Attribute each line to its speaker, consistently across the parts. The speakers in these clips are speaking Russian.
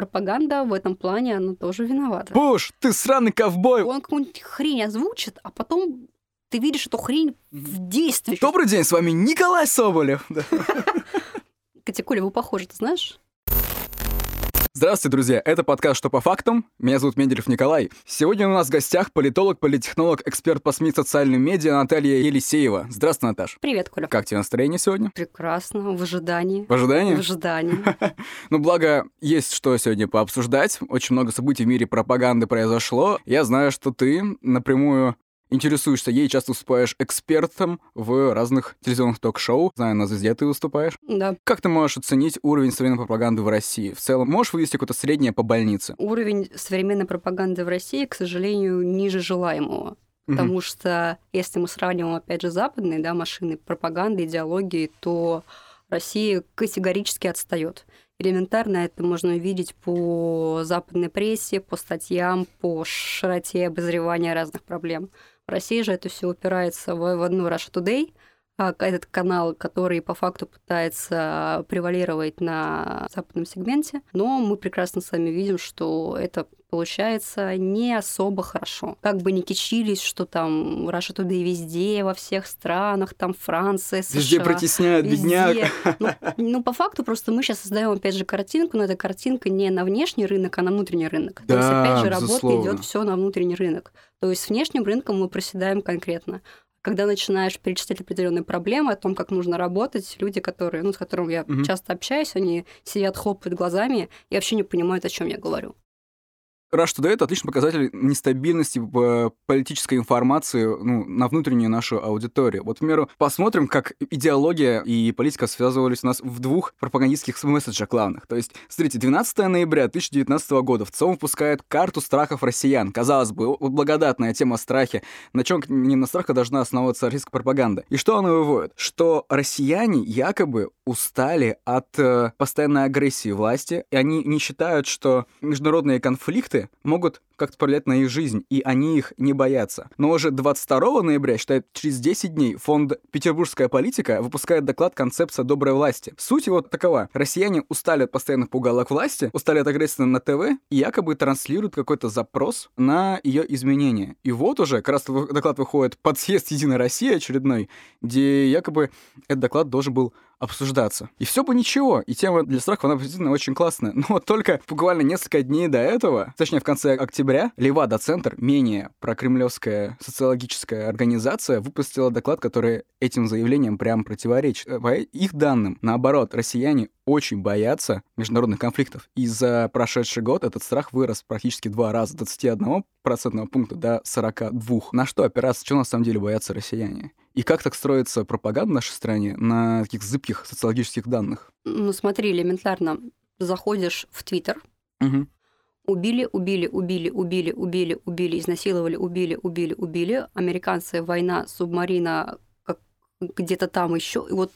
Speaker 1: пропаганда в этом плане, она тоже виновата.
Speaker 2: Буш, ты сраный ковбой!
Speaker 1: Он какую-нибудь хрень озвучит, а потом ты видишь эту хрень в действии.
Speaker 2: Добрый день, с вами Николай Соболев.
Speaker 1: Катя, Коля, вы похожи, ты знаешь?
Speaker 2: Здравствуйте, друзья! Это подкаст «Что по фактам?». Меня зовут Менделев Николай. Сегодня у нас в гостях политолог, политтехнолог, эксперт по СМИ социальным медиа Наталья Елисеева. Здравствуй, Наташ.
Speaker 1: Привет, Коля.
Speaker 2: Как тебе настроение сегодня?
Speaker 1: Прекрасно, в ожидании.
Speaker 2: В ожидании?
Speaker 1: В ожидании.
Speaker 2: Ну, благо, есть что сегодня пообсуждать. Очень много событий в мире пропаганды произошло. Я знаю, что ты напрямую интересуешься ей, часто выступаешь экспертом в разных телевизионных ток-шоу. Знаю, на «Звезде» ты выступаешь.
Speaker 1: Да.
Speaker 2: Как ты можешь оценить уровень современной пропаганды в России? В целом, можешь вывести какое-то среднее по больнице?
Speaker 1: Уровень современной пропаганды в России, к сожалению, ниже желаемого. Потому что если мы сравниваем, опять же, западные да, машины пропаганды, идеологии, то Россия категорически отстает. Элементарно это можно увидеть по западной прессе, по статьям, по широте обозревания разных проблем. В России же это все упирается в, в одну Russia Today, а, этот канал, который по факту пытается превалировать на западном сегменте, но мы прекрасно с вами видим, что это получается не особо хорошо. Как бы ни кичились, что там Russia Today везде, во всех странах, там Франция, США.
Speaker 2: Везде протесняют
Speaker 1: везде.
Speaker 2: бедняк.
Speaker 1: Ну, ну, по факту просто мы сейчас создаем, опять же, картинку, но эта картинка не на внешний рынок, а на внутренний рынок.
Speaker 2: Да,
Speaker 1: То есть, опять же,
Speaker 2: безусловно.
Speaker 1: работа идет все на внутренний рынок. То есть с внешним рынком мы проседаем конкретно когда начинаешь перечислять определенные проблемы о том, как нужно работать, люди, которые, ну, с которыми я
Speaker 2: Мгм.
Speaker 1: часто общаюсь, они сидят, хлопают глазами и вообще не понимают, о чем я говорю.
Speaker 2: Rush Today — это отличный показатель нестабильности в политической информации ну, на внутреннюю нашу аудиторию. Вот, к примеру, посмотрим, как идеология и политика связывались у нас в двух пропагандистских месседжах главных. То есть, смотрите, 12 ноября 2019 года в ЦОМ выпускает карту страхов россиян. Казалось бы, благодатная тема страхи. На чем не на страхе должна основываться российская пропаганда? И что она выводит? Что россияне якобы устали от э, постоянной агрессии власти, и они не считают, что международные конфликты могут как-то повлиять на их жизнь, и они их не боятся. Но уже 22 ноября, считает, через 10 дней фонд «Петербургская политика» выпускает доклад «Концепция доброй власти». Суть его такова. Россияне устали от постоянных пугалок власти, устали от агрессии на ТВ, и якобы транслируют какой-то запрос на ее изменение. И вот уже как раз доклад выходит под съезд «Единой России» очередной, где якобы этот доклад должен был обсуждаться. И все бы ничего, и тема для страхов, она действительно очень классная. Но только буквально несколько дней до этого, точнее в конце октября, Левада-центр, менее прокремлевская социологическая организация, выпустила доклад, который этим заявлением прям противоречит. По их данным, наоборот, россияне очень боятся международных конфликтов. И за прошедший год этот страх вырос практически два раза, с 21 процентного пункта до 42. На что опираться, чего на самом деле боятся россияне? И как так строится пропаганда в нашей стране на таких зыбких социологических данных?
Speaker 1: Ну, смотри, элементарно. Заходишь в Твиттер,
Speaker 2: Мгм.
Speaker 1: Убили, убили, убили, убили, убили, убили, изнасиловали, убили, убили, убили. Американцы, война, субмарина, где-то там еще. И вот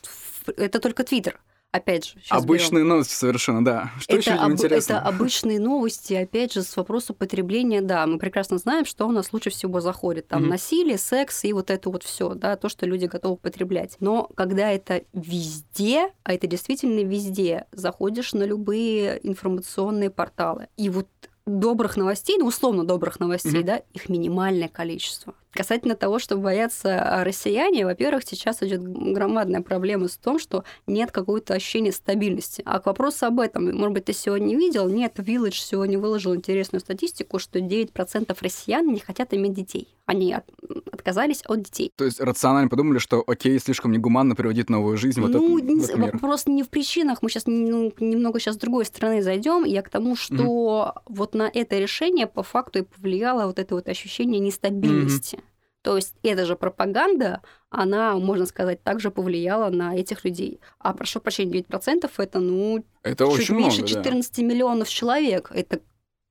Speaker 1: это только Твиттер. Опять же.
Speaker 2: Обычные новости совершенно, да. Что еще
Speaker 1: об-
Speaker 2: интересно?
Speaker 1: это обычные новости, опять же, с вопроса потребления, да, мы прекрасно знаем, что у нас лучше всего заходит. Там
Speaker 2: Мгм.
Speaker 1: насилие, секс и вот это вот все, да, то, что люди готовы потреблять. Но когда это везде, а это действительно везде, заходишь на любые информационные порталы, и вот добрых новостей, ну, условно добрых новостей,
Speaker 2: Мгм.
Speaker 1: да, их минимальное количество. Касательно того, что боятся а, россияне, во-первых, сейчас идет громадная проблема с том, что нет какого-то ощущения стабильности. А к вопросу об этом, может быть, ты сегодня не видел, нет, Village сегодня выложил интересную статистику, что 9% россиян не хотят иметь детей. Они от- отказались от детей.
Speaker 2: То есть рационально подумали, что окей, слишком негуманно приводить новую жизнь вот
Speaker 1: ну,
Speaker 2: это,
Speaker 1: не
Speaker 2: в этот мир.
Speaker 1: вопрос не в причинах. Мы сейчас немного сейчас с другой стороны зайдем. Я к тому, что вот на это решение по факту и повлияло вот это вот ощущение нестабильности. То есть эта же пропаганда, она, можно сказать, также повлияла на этих людей. А прошу прощения, 9% это, ну,
Speaker 2: Это
Speaker 1: чуть меньше
Speaker 2: много, да.
Speaker 1: 14 миллионов человек. Это,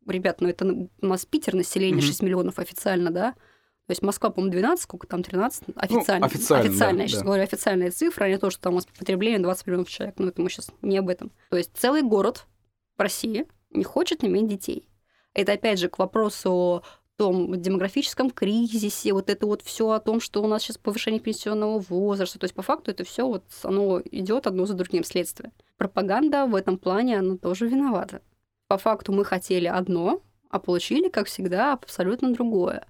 Speaker 1: ребят, ну это у нас Питер население
Speaker 2: Мгм.
Speaker 1: 6 миллионов официально, да? То есть Москва, по-моему, 12, сколько там, 13? Официально.
Speaker 2: Ну, официально, да,
Speaker 1: я сейчас
Speaker 2: да.
Speaker 1: говорю официальные цифры, а не то, что там у нас потребление 20 миллионов человек. Но это мы сейчас не об этом. То есть целый город в России не хочет иметь детей. Это опять же к вопросу о том демографическом кризисе, вот это вот все о том, что у нас сейчас повышение пенсионного возраста. То есть по факту это все вот оно идет одно за другим следствие. Пропаганда в этом плане, она тоже виновата. По факту мы хотели одно, а получили, как всегда, абсолютно другое.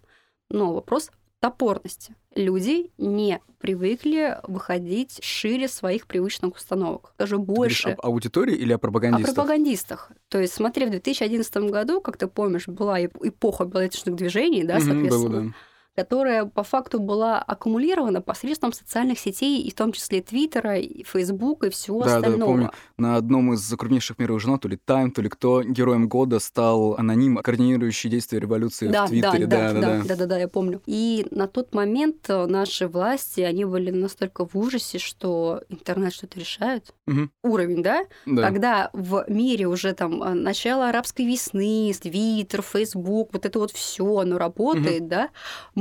Speaker 1: Но вопрос топорности. Люди не привыкли выходить шире своих привычных установок. Даже больше.
Speaker 2: Ты об аудитории или о пропагандистах?
Speaker 1: О пропагандистах. То есть, смотри, в 2011 году, как ты помнишь, была эпоха билеточных движений, да, соответственно. Было, да которая по факту была аккумулирована посредством социальных сетей, и в том числе Твиттера, и Фейсбука, и всего
Speaker 2: да,
Speaker 1: остального.
Speaker 2: Да, помню, на одном из крупнейших мировых журналов, то ли Time, то ли кто, героем года стал аноним, координирующий действия революции
Speaker 1: да,
Speaker 2: в Твиттере.
Speaker 1: Да да, да, да, да, да, да, я помню. И на тот момент наши власти, они были настолько в ужасе, что интернет что-то решает.
Speaker 2: Угу.
Speaker 1: Уровень, да?
Speaker 2: да?
Speaker 1: Когда в мире уже там начало арабской весны, Твиттер, Фейсбук, вот это вот все, оно работает, угу. да?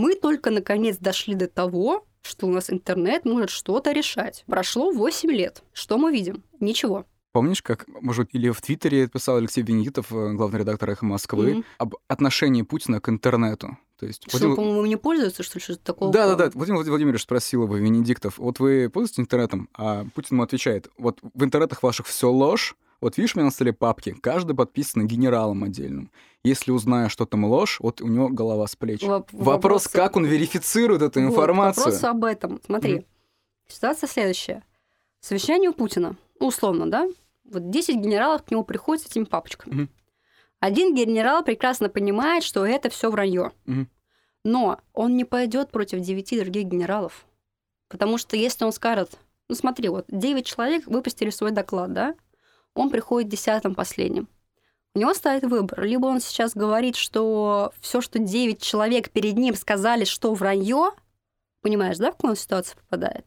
Speaker 1: Мы только наконец дошли до того, что у нас интернет может что-то решать. Прошло 8 лет. Что мы видим? Ничего.
Speaker 2: Помнишь, как, может, или в Твиттере писал Алексей Венедиктов, э, главный редактор «Эхо Москвы», mm-hmm. об отношении Путина к интернету?
Speaker 1: То есть, что, Владимир... по-моему, не пользуется, что ли, что-то такого?
Speaker 2: Да-да-да, Владимир Владимирович спросил его, Венедиктов, вот вы пользуетесь интернетом? А Путин ему отвечает, вот в интернетах ваших все ложь, вот видишь, у меня на столе папки, каждый подписан генералом отдельным. Если узнаю, что там ложь, вот у него голова с плеч. Воп- вопрос, вопрос, как он верифицирует эту информацию.
Speaker 1: Вот, вопрос об этом. Смотри, mm. ситуация следующая. Совещание у Путина, условно, да? Вот 10 генералов к нему приходят с этими папочками.
Speaker 2: Mm.
Speaker 1: Один генерал прекрасно понимает, что это все вранье.
Speaker 2: Mm.
Speaker 1: Но он не пойдет против 9 других генералов. Потому что если он скажет, ну смотри, вот 9 человек выпустили свой доклад, да? Он приходит десятым последним. У него стоит выбор. Либо он сейчас говорит, что все, что 9 человек перед ним сказали, что вранье, понимаешь, да, в какую он ситуацию попадает?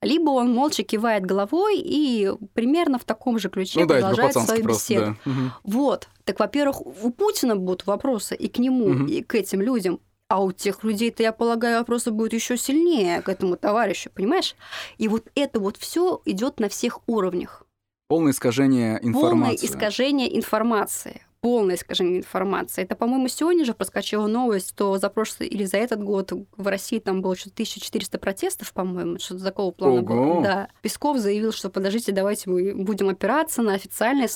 Speaker 1: Либо он молча кивает головой и примерно в таком же ключе ну, продолжает да, свою беседу.
Speaker 2: Да. Угу.
Speaker 1: Вот. Так, во-первых, у Путина будут вопросы и к нему, угу. и к этим людям. А у тех людей-то, я полагаю, вопросы будут еще сильнее к этому товарищу, понимаешь? И вот это вот все идет на всех уровнях.
Speaker 2: Полное искажение информации.
Speaker 1: Полное искажение информации полное искажение информации. Это, по-моему, сегодня же проскочила новость, что за прошлый или за этот год в России там было что-то 1400 протестов, по-моему, что-то такого плана
Speaker 2: Ого.
Speaker 1: было. Да. Песков заявил, что подождите, давайте мы будем опираться на официальное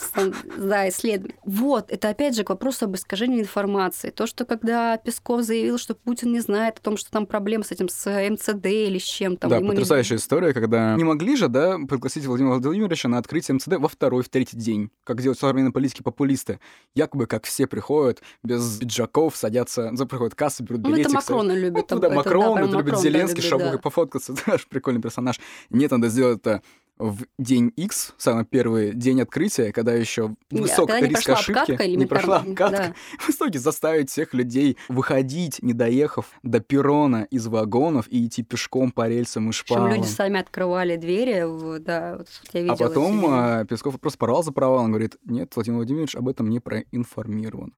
Speaker 1: да, исследование. Вот, это опять же к вопросу об искажении информации. То, что когда Песков заявил, что Путин не знает о том, что там проблемы с этим, с МЦД или с чем-то.
Speaker 2: Да, потрясающая не... история, когда не могли же, да, пригласить Владимира Владимировича на открытие МЦД во второй, в третий день, как делают современные политики популисты якобы как все приходят без пиджаков, садятся, за приходят кассы, берут билетик.
Speaker 1: Ну, это Макрона любит.
Speaker 2: Ну, да, Макрон, это, любит Зеленский, да, любит, да. пофоткаться, это прикольный персонаж. Нет, надо сделать это в день X, самый первый день открытия, когда еще высок когда риск
Speaker 1: не
Speaker 2: ошибки, не прошла обкатка,
Speaker 1: да.
Speaker 2: в итоге заставить всех людей выходить, не доехав до перрона из вагонов и идти пешком по рельсам и шпалам.
Speaker 1: Причем люди сами открывали двери, да, вот я видела.
Speaker 2: А потом а, Песков просто порвал за провал, он говорит, нет, Владимир Владимирович об этом не проинформирован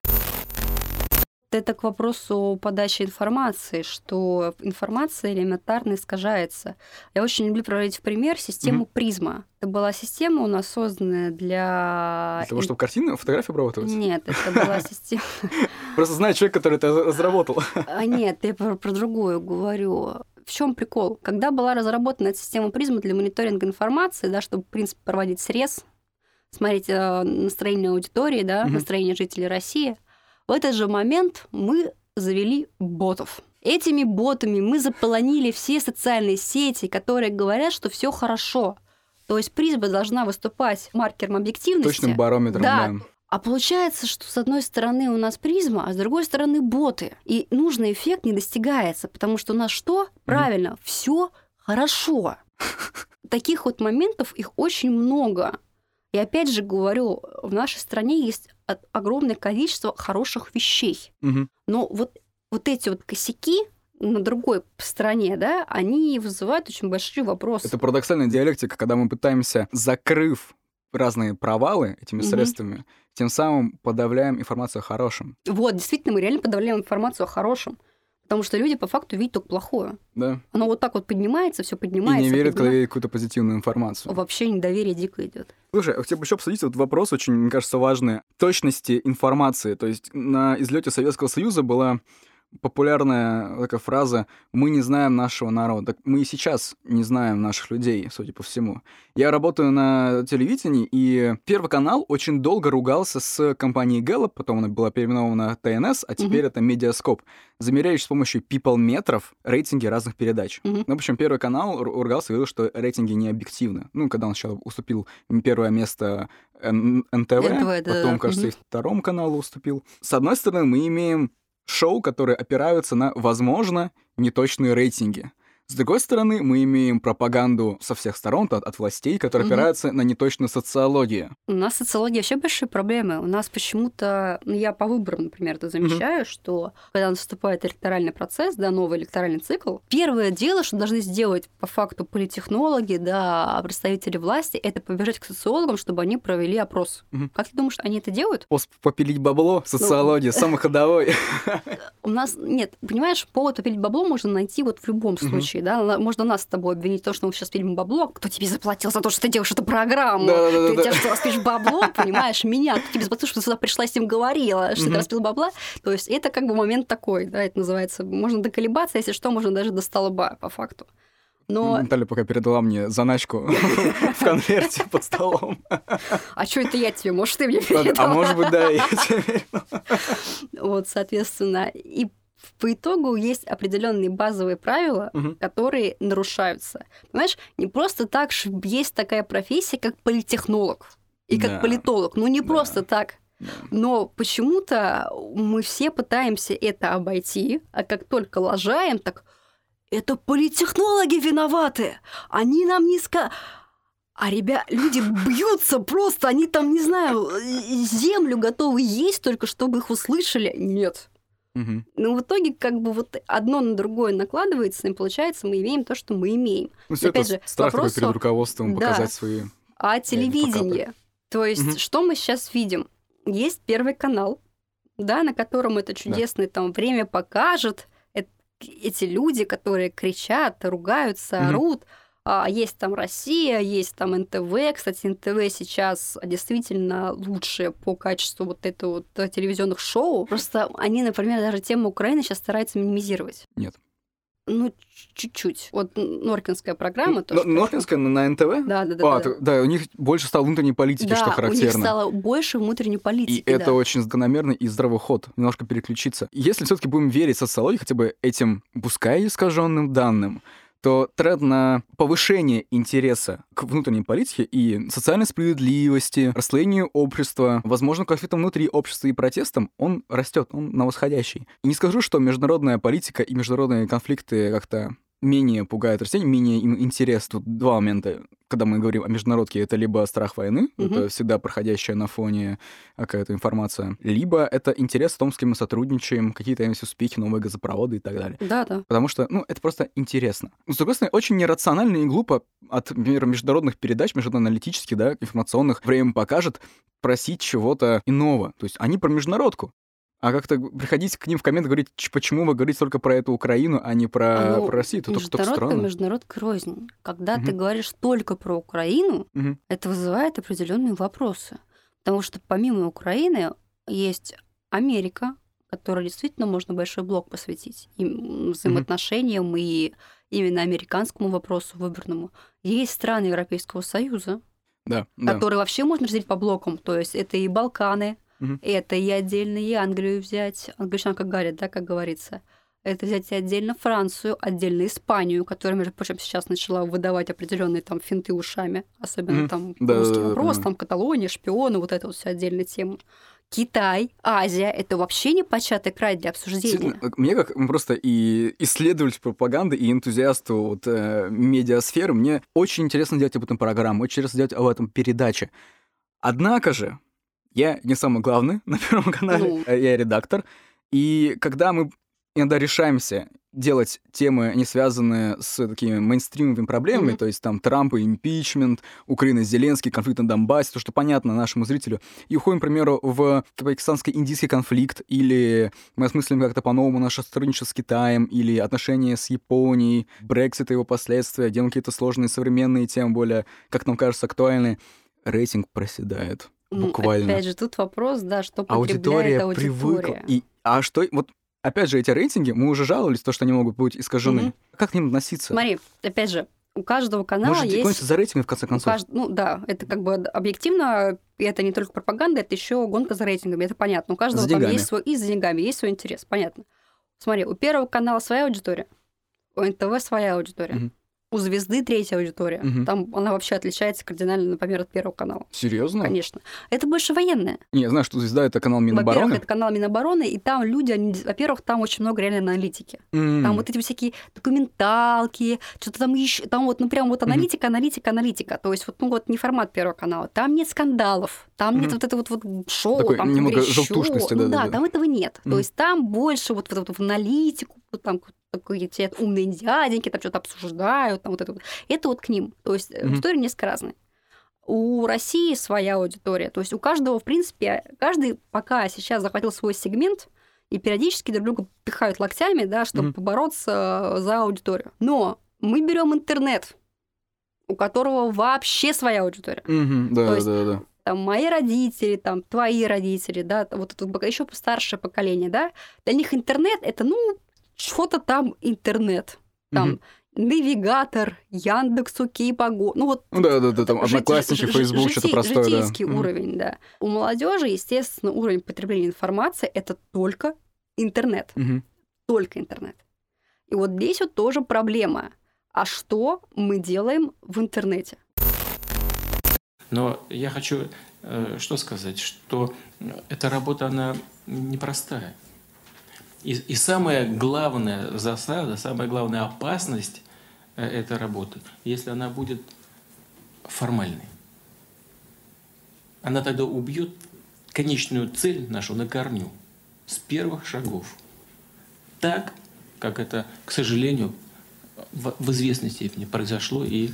Speaker 1: это к вопросу подачи информации, что информация элементарно искажается. Я очень люблю проводить в пример систему mm-hmm. призма. Это была система у нас созданная для...
Speaker 2: Для того, чтобы картины, фотографии обрабатывать?
Speaker 1: Нет, это была система...
Speaker 2: Просто знаю человек, который это разработал.
Speaker 1: А нет, я про, другую говорю. В чем прикол? Когда была разработана эта система призма для мониторинга информации, да, чтобы, в принципе, проводить срез, смотреть э, настроение аудитории, да, настроение жителей России, в этот же момент мы завели ботов. Этими ботами мы заполонили все социальные сети, которые говорят, что все хорошо. То есть призма должна выступать маркером объективности.
Speaker 2: Точным барометром, да. да.
Speaker 1: А получается, что с одной стороны у нас призма, а с другой стороны боты. И нужный эффект не достигается, потому что у нас что? Правильно, mm. все хорошо. Таких вот моментов их очень много. И опять же говорю, в нашей стране есть огромное количество хороших вещей.
Speaker 2: Угу.
Speaker 1: Но вот, вот эти вот косяки на другой стороне, да, они вызывают очень большие вопросы.
Speaker 2: Это парадоксальная диалектика, когда мы пытаемся, закрыв разные провалы этими угу. средствами, тем самым подавляем информацию о хорошем.
Speaker 1: Вот, действительно, мы реально подавляем информацию о хорошем. Потому что люди по факту видят только плохое.
Speaker 2: Да.
Speaker 1: Оно вот так вот поднимается, все поднимается.
Speaker 2: И не верят,
Speaker 1: когда
Speaker 2: видят какую-то позитивную информацию.
Speaker 1: Вообще недоверие дико идет.
Speaker 2: Слушай, я хотел бы еще обсудить вот вопрос очень, мне кажется, важный. Точности информации. То есть на излете Советского Союза была популярная такая фраза «мы не знаем нашего народа». Так мы и сейчас не знаем наших людей, судя по всему. Я работаю на телевидении, и Первый канал очень долго ругался с компанией Gallup, потом она была переименована ТНС, а теперь mm-hmm. это Медиаскоп, замеряющий с помощью people-метров рейтинги разных передач. Mm-hmm. Ну, в общем, Первый канал ругался и говорил, что рейтинги не объективны. Ну, когда он сначала уступил первое место НТВ, НТВ потом, да. кажется, mm-hmm. и второму каналу уступил. С одной стороны, мы имеем шоу, которые опираются на, возможно, неточные рейтинги. С другой стороны, мы имеем пропаганду со всех сторон, от, от властей, которая угу. опирается на неточную социологию.
Speaker 1: У нас социология вообще большие проблемы. У нас почему-то, ну, я по выборам, например, это замечаю, угу. что когда наступает электоральный процесс, да, новый электоральный цикл, первое дело, что должны сделать по факту политехнологи, да, представители власти, это побежать к социологам, чтобы они провели опрос. Угу. Как ты думаешь, они это делают?
Speaker 2: Попилить бабло, социология, ну, самый ходовой.
Speaker 1: У нас, нет, понимаешь, повод попилить бабло можно найти вот в любом случае случае, да, можно нас с тобой обвинить то, что мы сейчас пилим бабло, кто тебе заплатил за то, что ты делаешь эту программу, да, да, ты да. тебя что, распишешь бабло, понимаешь, меня, кто тебе заплатил, что ты сюда пришла с ним говорила, что ты распил бабла, то есть это как бы момент такой, да, это называется, можно доколебаться, если что, можно даже до столба, по факту.
Speaker 2: Но... Наталья пока передала мне заначку в конверте под столом.
Speaker 1: А что это я тебе? Может, ты мне передала?
Speaker 2: А может быть, да, я тебе
Speaker 1: Вот, соответственно, и по итогу есть определенные базовые правила, угу. которые нарушаются. Понимаешь, не просто так есть такая профессия, как политехнолог и как да. политолог. Ну не да. просто так. Но почему-то мы все пытаемся это обойти, а как только лажаем, так это политехнологи виноваты. Они нам ска... А ребят, люди бьются просто, они там, не знаю, землю готовы есть только, чтобы их услышали. Нет. Угу. Но в итоге как бы вот одно на другое накладывается, и получается мы имеем то, что мы имеем.
Speaker 2: Ну, все Опять это же, страх вопросу... перед руководством да, показать свои...
Speaker 1: А телевидение. То есть угу. что мы сейчас видим? Есть Первый канал, да, на котором это чудесное да. там время покажет, эти люди, которые кричат, ругаются, угу. орут, есть там Россия, есть там НТВ. Кстати, НТВ сейчас действительно лучше по качеству вот этого вот телевизионных шоу. Просто они, например, даже тему Украины сейчас стараются минимизировать.
Speaker 2: Нет.
Speaker 1: Ну, чуть-чуть. Вот Норкинская программа
Speaker 2: тоже. Но, Норкинская на НТВ?
Speaker 1: Да, да, да.
Speaker 2: А, да. да, у них больше стало внутренней политики,
Speaker 1: да,
Speaker 2: что характерно.
Speaker 1: у них стало больше внутренней политики,
Speaker 2: И да. это очень закономерный и здравый ход, немножко переключиться. Если все таки будем верить социологии, хотя бы этим, пускай искаженным данным, то тренд на повышение интереса к внутренней политике и социальной справедливости, расслоению общества, возможно, конфликтам внутри общества и протестам, он растет, он на восходящий. И не скажу, что международная политика и международные конфликты как-то менее пугает россиян, менее им интерес. Тут два момента. Когда мы говорим о международке, это либо страх войны, угу. это всегда проходящая на фоне какая-то информация, либо это интерес в том, с кем мы сотрудничаем, какие-то есть успехи, новые газопроводы и так далее.
Speaker 1: Да, да.
Speaker 2: Потому что, ну, это просто интересно. Но, с другой стороны, очень нерационально и глупо от, например, международных передач, международно-аналитических, да, информационных, время покажет, просить чего-то иного. То есть они про международку а как-то приходить к ним в коммент говорить, почему вы говорите только про эту Украину, а не про, ну, про Россию, это только, только странно.
Speaker 1: Международка рознь. Когда угу. ты говоришь только про Украину, угу. это вызывает определенные вопросы. Потому что помимо Украины есть Америка, которой действительно можно большой блок посвятить и взаимоотношениям угу. и именно американскому вопросу выборному. Есть страны Европейского Союза,
Speaker 2: да,
Speaker 1: которые да. вообще можно разделить по блокам. То есть это и Балканы, Угу. Это и отдельно и Англию взять, англичанка говорит, да, как говорится. Это взять и отдельно Францию, отдельно Испанию, которая, между прочим, сейчас начала выдавать определенные там финты ушами, особенно mm там да, русский да, вопрос, да, там Каталония, шпионы, вот это вот все отдельная тема. Китай, Азия — это вообще не початый край для обсуждения.
Speaker 2: Мне как просто и исследователь пропаганды, и энтузиасту вот, э, медиасферы, мне очень интересно делать об этом программу, очень интересно делать об этом передачи. Однако же, я не самый главный на Первом канале, ну. Э, я редактор. И когда мы иногда решаемся делать темы, не связанные с такими мейнстримовыми проблемами, mm-hmm. то есть там Трамп и импичмент, Украина, Зеленский, конфликт на Донбассе, то, что понятно нашему зрителю, и уходим, к примеру, в пакистанско-индийский конфликт, или мы осмыслим как-то по-новому наше сотрудничество с Китаем, или отношения с Японией, Брексит и его последствия, делаем какие-то сложные современные темы, более, как нам кажется, актуальные, рейтинг проседает. Буквально.
Speaker 1: Опять же, тут вопрос, да, что потребляет аудитория. аудитория.
Speaker 2: Привыкла. И, а что, вот опять же, эти рейтинги, мы уже жаловались, то, что они могут быть искажены.
Speaker 1: Мгм.
Speaker 2: Как к ним относиться?
Speaker 1: Смотри, опять же, у каждого канала
Speaker 2: Может,
Speaker 1: есть...
Speaker 2: за рейтингами, в конце концов.
Speaker 1: кажд- Ну да, это как бы объективно, и это не только пропаганда, это еще гонка за рейтингами, это понятно. У каждого
Speaker 2: За
Speaker 1: там
Speaker 2: деньгами.
Speaker 1: есть свой... И за деньгами, есть свой интерес, понятно. Смотри, у первого канала своя аудитория, у НТВ своя аудитория,
Speaker 2: Мгм.
Speaker 1: У Звезды третья аудитория.
Speaker 2: Мгм.
Speaker 1: Там она вообще отличается кардинально, например, от первого канала.
Speaker 2: Серьезно?
Speaker 1: Конечно. Это больше военная.
Speaker 2: Не, я знаю, что звезда это канал
Speaker 1: Во-первых,
Speaker 2: Минобороны.
Speaker 1: это канал Минобороны, и там люди, они, во-первых, там очень много реально аналитики.
Speaker 2: М.
Speaker 1: Там вот эти всякие документалки, что-то там еще, там вот, ну прям вот аналитика, аналитика, аналитика. То есть вот, ну вот не формат Первого канала. Там нет скандалов, там нет
Speaker 2: Мгм.
Speaker 1: вот это вот, вот шоу,
Speaker 2: Такой
Speaker 1: там
Speaker 2: немного желтушности,
Speaker 1: Ну
Speaker 2: да-да-да.
Speaker 1: да, там этого нет.
Speaker 2: Мгм.
Speaker 1: То есть там больше вот, вот, вот в аналитику, вот там такие те умные дяденьки там что-то обсуждают, там вот это вот. Это вот к ним. То есть
Speaker 2: Мгм.
Speaker 1: аудитория несколько разная. У России своя аудитория. То есть у каждого, в принципе, каждый пока сейчас захватил свой сегмент, и периодически друг друга пихают локтями, да, чтобы
Speaker 2: Мгм.
Speaker 1: побороться за аудиторию. Но мы берем интернет, у которого вообще своя аудитория.
Speaker 2: Мгм, Да,
Speaker 1: То есть-
Speaker 2: да, да.
Speaker 1: Там мои родители, там твои родители, да, вот это еще старшее поколение, да, для них интернет это, ну, что-то там интернет. Там
Speaker 2: Мгм.
Speaker 1: навигатор, Яндекс, Окей, Погода. Ну вот
Speaker 2: Ну да, да, да, там одноклассники, Фейсбук, что-то простое, да.
Speaker 1: Житейский
Speaker 2: Мгм.
Speaker 1: уровень, да. У молодежи, естественно, уровень потребления информации это только интернет.
Speaker 2: Мгм.
Speaker 1: Только интернет. И вот здесь вот тоже проблема. А что мы делаем в интернете?
Speaker 3: Но я хочу э, что сказать, что э, эта работа, она непростая. И, и самая главная засада, самая главная опасность э, этой работы, если она будет формальной. Она тогда убьет конечную цель нашу на корню с первых шагов. Так, как это, к сожалению, в, в известной степени произошло и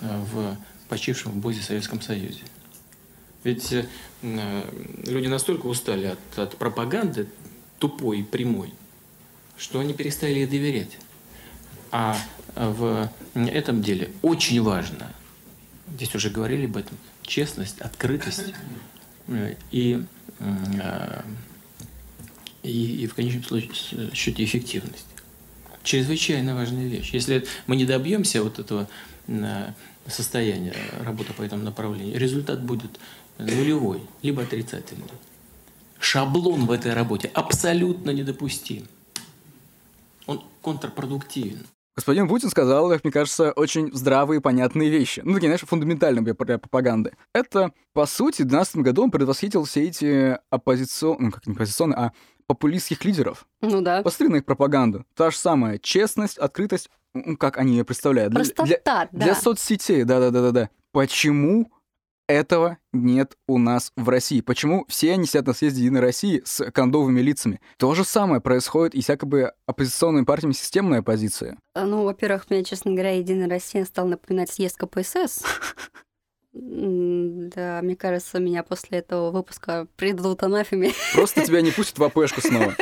Speaker 3: э, в почившем в Бозе Советском Союзе. Ведь э, люди настолько устали от, от пропаганды тупой прямой, что они перестали ей доверять. А в этом деле очень важно, здесь уже говорили об этом, честность, открытость э, и, э, и, и в конечном случае, счете эффективность. Чрезвычайно важная вещь. Если мы не добьемся вот этого э, состояния работы по этому направлению, результат будет нулевой, либо отрицательный. Шаблон в этой работе абсолютно недопустим. Он контрпродуктивен.
Speaker 2: Господин Путин сказал, как мне кажется, очень здравые и понятные вещи. Ну, такие, знаешь, фундаментальные для пропаганды. Это, по сути, в 2012 году он предвосхитил все эти оппозиционные, ну, как не оппозиционные, а популистских лидеров.
Speaker 1: Ну да.
Speaker 2: Посмотри на их пропаганду. Та же самая честность, открытость, ну, как они ее представляют. Для-
Speaker 1: Простота,
Speaker 2: для,
Speaker 1: да.
Speaker 2: для соцсетей, да-да-да-да-да. Почему этого нет у нас в России? Почему все они сидят на съезде Единой России с кондовыми лицами? То же самое происходит и с якобы оппозиционными партиями системной оппозиции.
Speaker 1: А, Ну, во-первых, мне, честно говоря, Единая Россия стала напоминать съезд КПСС. Да, мне кажется, меня после этого выпуска предадут анафеме.
Speaker 2: Просто тебя не пустят в АПшку снова.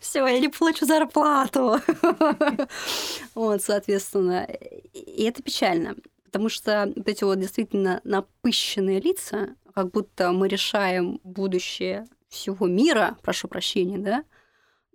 Speaker 1: Все, я не получу зарплату. Вот, соответственно, и это печально. Потому что вот эти вот действительно напыщенные лица, как будто мы решаем будущее всего мира, прошу прощения, да,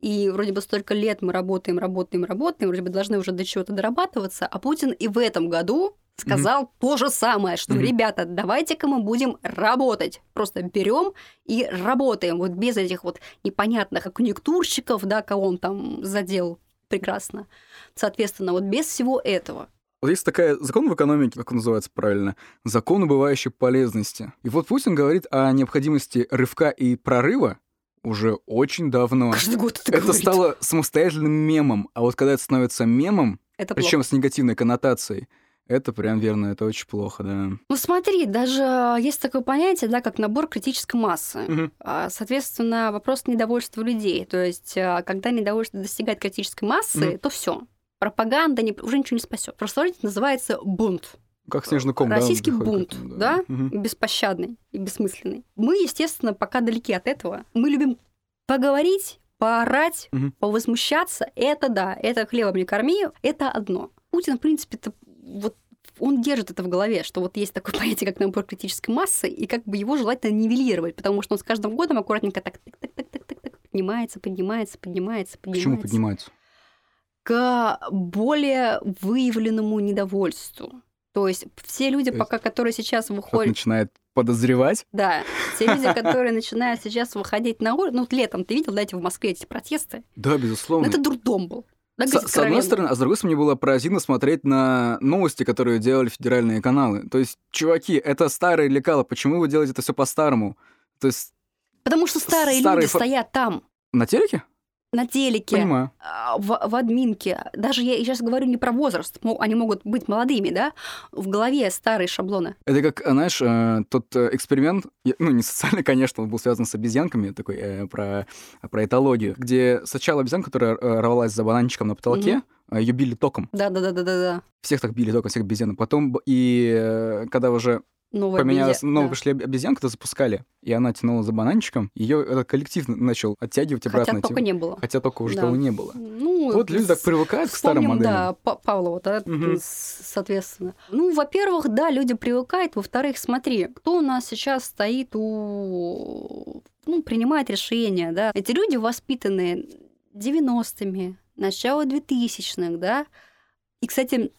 Speaker 1: и вроде бы столько лет мы работаем, работаем, работаем, вроде бы должны уже до чего-то дорабатываться, а Путин и в этом году сказал то же самое, что,
Speaker 2: Мгм.
Speaker 1: ребята, давайте-ка мы будем работать. Просто берем и работаем, вот без этих вот непонятных конъюнктурщиков, да, кого он там задел прекрасно. Соответственно, вот без всего этого.
Speaker 2: Вот есть такая закон в экономике, как он называется правильно, закон убывающей полезности. И вот Путин говорит о необходимости рывка и прорыва уже очень давно.
Speaker 1: Каждый год это,
Speaker 2: Это
Speaker 1: говорит.
Speaker 2: стало самостоятельным мемом, а вот когда это становится мемом,
Speaker 1: Это
Speaker 2: причем с негативной коннотацией, это прям верно, это очень плохо, да.
Speaker 1: Ну смотри, даже есть такое понятие, да, как набор критической массы. А, Соответственно, вопрос недовольства людей. То есть, а, когда недовольство достигает критической массы,
Speaker 2: Мгм.
Speaker 1: то все. Пропаганда не- уже ничего не спасет. Просто это называется бунт.
Speaker 2: Как снежный ком, да,
Speaker 1: Российский
Speaker 2: к
Speaker 1: бунт,
Speaker 2: этому,
Speaker 1: да?
Speaker 2: Мгм.
Speaker 1: Беспощадный и бессмысленный. Мы, естественно, пока далеки от этого. Мы любим поговорить, поорать,
Speaker 2: Мгм.
Speaker 1: повозмущаться. Это да, это хлебом не корми, это одно. Путин, в принципе, это вот он держит это в голове, что вот есть такое понятие, как набор критической массы, и как бы его желательно нивелировать, потому что он с каждым годом аккуратненько так, так, так, так, так, так, так, поднимается, поднимается, поднимается,
Speaker 2: К чему
Speaker 1: поднимается. К более выявленному недовольству. То есть все люди,
Speaker 2: есть
Speaker 1: пока которые сейчас выходят,
Speaker 2: начинает подозревать.
Speaker 1: да, все люди, которые начинают сейчас выходить на улицу, ну вот летом ты видел, да, эти в Москве эти протесты?
Speaker 2: Да,
Speaker 1: Ну
Speaker 2: безусловно.
Speaker 1: это дурдом был. Да,
Speaker 2: С, с одной стороны, а с другой стороны, мне было поразительно смотреть на новости, которые делали федеральные каналы. То есть, чуваки, это старые лекала, почему вы делаете это все по-старому? То есть,
Speaker 1: Потому что старые,
Speaker 2: старые
Speaker 1: люди
Speaker 2: фо-
Speaker 1: стоят там,
Speaker 2: на телеке?
Speaker 1: На телеке,
Speaker 2: Понимаю.
Speaker 1: а, в, в админке. Даже я сейчас говорю не про возраст, мо- они могут быть молодыми, да? В голове старые шаблоны.
Speaker 2: Это как, э, знаешь, э, тот э, эксперимент, ну, не социальный, конечно, он был связан с обезьянками, такой, про, про этологию, где сначала обезьянка, которая рвалась за бананчиком на потолке, ее били током.
Speaker 1: Да-да-да-да-да.
Speaker 2: Всех так били током, всех обезьян. Потом, и когда уже
Speaker 1: Новая
Speaker 2: поменялась,
Speaker 1: обезья-
Speaker 2: новая
Speaker 1: да.
Speaker 2: пришли об- обезьянку, то запускали, и она тянула за бананчиком, ее этот коллектив начал оттягивать обратно.
Speaker 1: Хотя только
Speaker 2: типа,
Speaker 1: не было.
Speaker 2: Хотя только уже
Speaker 1: Да.
Speaker 2: того не было.
Speaker 1: Ну,
Speaker 2: Вот люди так привыкают к старым моделям.
Speaker 1: да, Па- Павлова, да, с- соответственно. Ну, во-первых, да, люди привыкают. Во-вторых, смотри, кто у нас сейчас стоит у... Ну, принимает решения, да. Эти люди воспитанные 90-ми, начало 2000-х, да. И, кстати,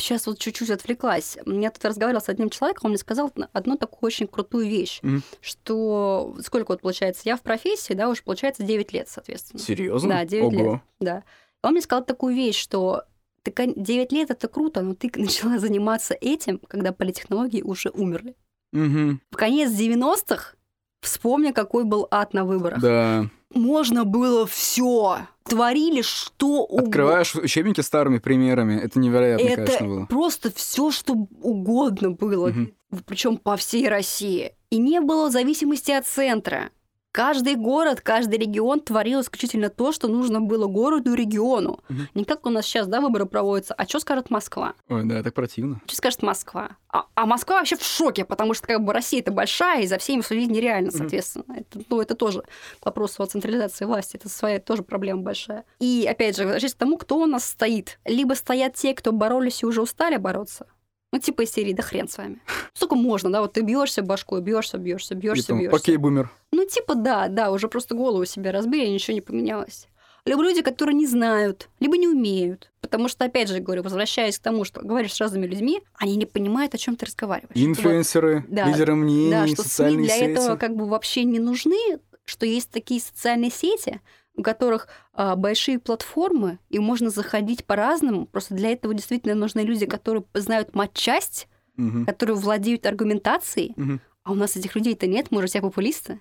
Speaker 1: сейчас вот чуть-чуть отвлеклась. Я тут разговаривала с одним человеком, он мне сказал одну такую очень крутую вещь,
Speaker 2: Мгм.
Speaker 1: что сколько вот получается, я в профессии, да, уже получается 9 лет, соответственно.
Speaker 2: Серьезно?
Speaker 1: Да, 9 лет.
Speaker 2: Ого.
Speaker 1: Да. Он мне сказал такую вещь, что ты, кон- 9 лет это круто, но ты начала заниматься этим, когда политехнологии уже умерли.
Speaker 2: Мгм.
Speaker 1: В конец 90-х вспомни, какой был ад на выборах.
Speaker 2: Да.
Speaker 1: Можно было все. Творили что угодно.
Speaker 2: Открываешь учебники старыми примерами. Это невероятно,
Speaker 1: Это
Speaker 2: конечно, было.
Speaker 1: просто все, что угодно было.
Speaker 2: Мгм.
Speaker 1: Причем по всей России. И не было зависимости от центра. Каждый город, каждый регион творил исключительно то, что нужно было городу и региону.
Speaker 2: Мгм.
Speaker 1: Не как у нас сейчас, да, выборы проводятся. А что скажет Москва?
Speaker 2: Ой, да, так противно.
Speaker 1: Что скажет Москва? А, а Москва вообще в шоке, потому что как бы Россия это большая, и за всеми следить нереально, соответственно. Это, ну, это тоже к вопросу о централизации власти. Это своя тоже проблема большая. И опять же, возвращаясь к тому, кто у нас стоит. Либо стоят те, кто боролись и уже устали бороться. Ну, типа из серии, да хрен с вами. Сколько можно, да, вот ты бьешься башкой, бьешься, бьешься, бьешься, бьешься.
Speaker 2: Окей, бумер.
Speaker 1: Ну, типа, да, да, уже просто голову себе разбили, ничего не поменялось. Либо люди, которые не знают, либо не умеют. Потому что, опять же, говорю, возвращаясь к тому, что говоришь с разными людьми, они не понимают, о чем ты разговариваешь.
Speaker 2: Инфлюенсеры,
Speaker 1: Да,
Speaker 2: лидеры мнений,
Speaker 1: да, что СМИ
Speaker 2: социальные
Speaker 1: для
Speaker 2: сети.
Speaker 1: этого как бы вообще не нужны, что есть такие социальные сети, у которых а, большие платформы, и можно заходить по-разному. Просто для этого действительно нужны люди, которые знают матчасть,
Speaker 2: Мгм.
Speaker 1: которые владеют аргументацией.
Speaker 2: Мгм.
Speaker 1: А у нас этих людей-то нет, мы же все популисты.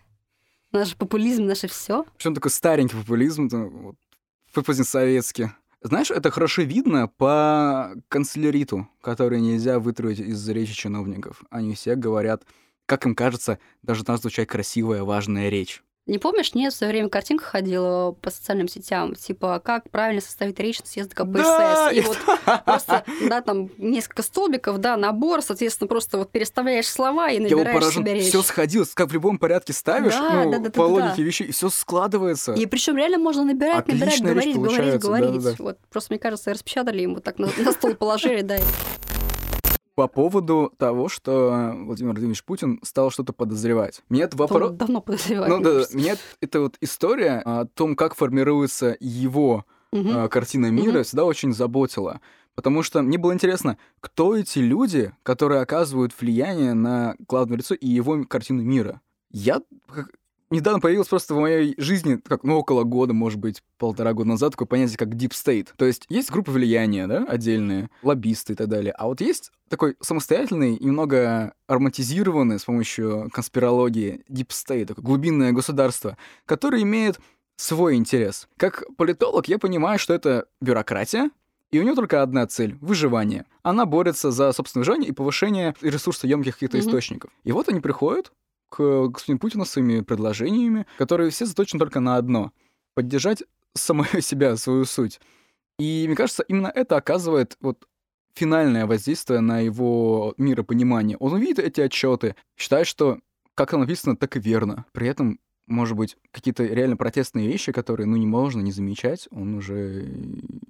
Speaker 1: Наш популизм, наше все.
Speaker 2: Причем такой старенький популизм, там, вот, позднесоветский. Знаешь, это хорошо видно по канцеляриту, который нельзя вытравить из речи чиновников. Они все говорят, как им кажется, должна звучать красивая, важная речь.
Speaker 1: Не помнишь, нет, в свое время картинка ходила по социальным сетям, типа, как правильно составить речь на съезд КПСС.
Speaker 2: Да,
Speaker 1: И вот просто, да, там несколько столбиков, да, набор, соответственно, просто вот переставляешь слова и
Speaker 2: Я был
Speaker 1: набираешь
Speaker 2: поражен,
Speaker 1: себе речь.
Speaker 2: все сходилось, как в любом порядке ставишь,
Speaker 1: Да,
Speaker 2: ну,
Speaker 1: да, да,
Speaker 2: по
Speaker 1: да,
Speaker 2: логике
Speaker 1: да.
Speaker 2: вещей, и все складывается.
Speaker 1: И причем реально можно набирать,
Speaker 2: Отличная
Speaker 1: набирать,
Speaker 2: речь
Speaker 1: говорить, говорить,
Speaker 2: получается,
Speaker 1: говорить.
Speaker 2: да-да-да.
Speaker 1: Вот просто, мне кажется, распечатали ему так на, на стол положили, да.
Speaker 2: По поводу того, что Владимир Владимирович Путин стал что-то подозревать. Меня это вопрос...
Speaker 1: Давно подозревает.
Speaker 2: Ну да, меня эта вот история о том, как формируется его э, картина мира,
Speaker 1: Мгм.
Speaker 2: всегда очень заботила. Потому что мне было интересно, кто эти люди, которые оказывают влияние на главное лицо и его картину мира. Я недавно появилось просто в моей жизни, как, ну, около года, может быть, полтора года назад, такое понятие, как deep state. То есть есть группы влияния, да, отдельные, лоббисты и так далее. А вот есть такой самостоятельный, немного ароматизированный с помощью конспирологии deep state, такое глубинное государство, которое имеет свой интерес. Как политолог я понимаю, что это бюрократия, и у нее только одна цель — выживание. Она борется за собственное выживание и повышение ресурсоемких каких-то
Speaker 1: Мгм.
Speaker 2: источников. И вот они приходят к господину Путину своими предложениями, которые все заточены только на одно — поддержать самого себя, свою суть. И мне кажется, именно это оказывает вот финальное воздействие на его миропонимание. Он увидит эти отчеты, считает, что как там написано, так и верно. При этом может быть, какие-то реально протестные вещи, которые, ну, не можно не замечать, он уже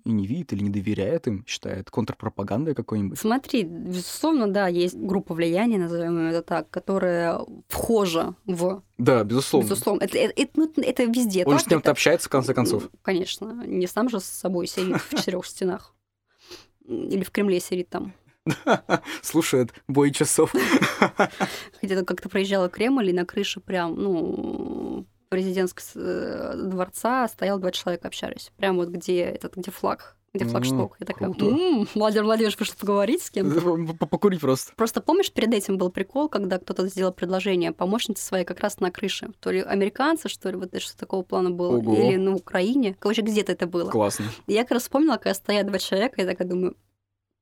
Speaker 2: и не видит или не доверяет им, считает контрпропагандой какой-нибудь.
Speaker 1: Смотри, безусловно, да, есть группа влияния, назовем это так, которая вхожа в...
Speaker 2: Да, безусловно.
Speaker 1: Безусловно. Это, это, это, ну, это везде
Speaker 2: Он
Speaker 1: так.
Speaker 2: же с кем-то
Speaker 1: это-
Speaker 2: общается, в конце концов.
Speaker 1: Конечно. Не сам же с собой сидит в четырех стенах. Или в Кремле сидит там.
Speaker 2: Слушает бой часов.
Speaker 1: Где-то как-то проезжала Кремль, и на крыше прям, ну, президентского э, дворца стоял два человека, общались. Прям вот где этот, где флаг, где флагшток. Я такая,
Speaker 2: круто.
Speaker 1: «М, Владимир Владимирович, пришел поговорить с кем-то.
Speaker 2: Покурить просто.
Speaker 1: Просто помнишь, перед этим был прикол, когда кто-то сделал предложение помощнице своей как раз на крыше. То ли американцы, что ли, вот это что такого плана было.
Speaker 2: Ого.
Speaker 1: Или на Украине. Короче, где-то это было.
Speaker 2: Классно.
Speaker 1: И я как раз вспомнила, когда стоят два человека, я такая думаю,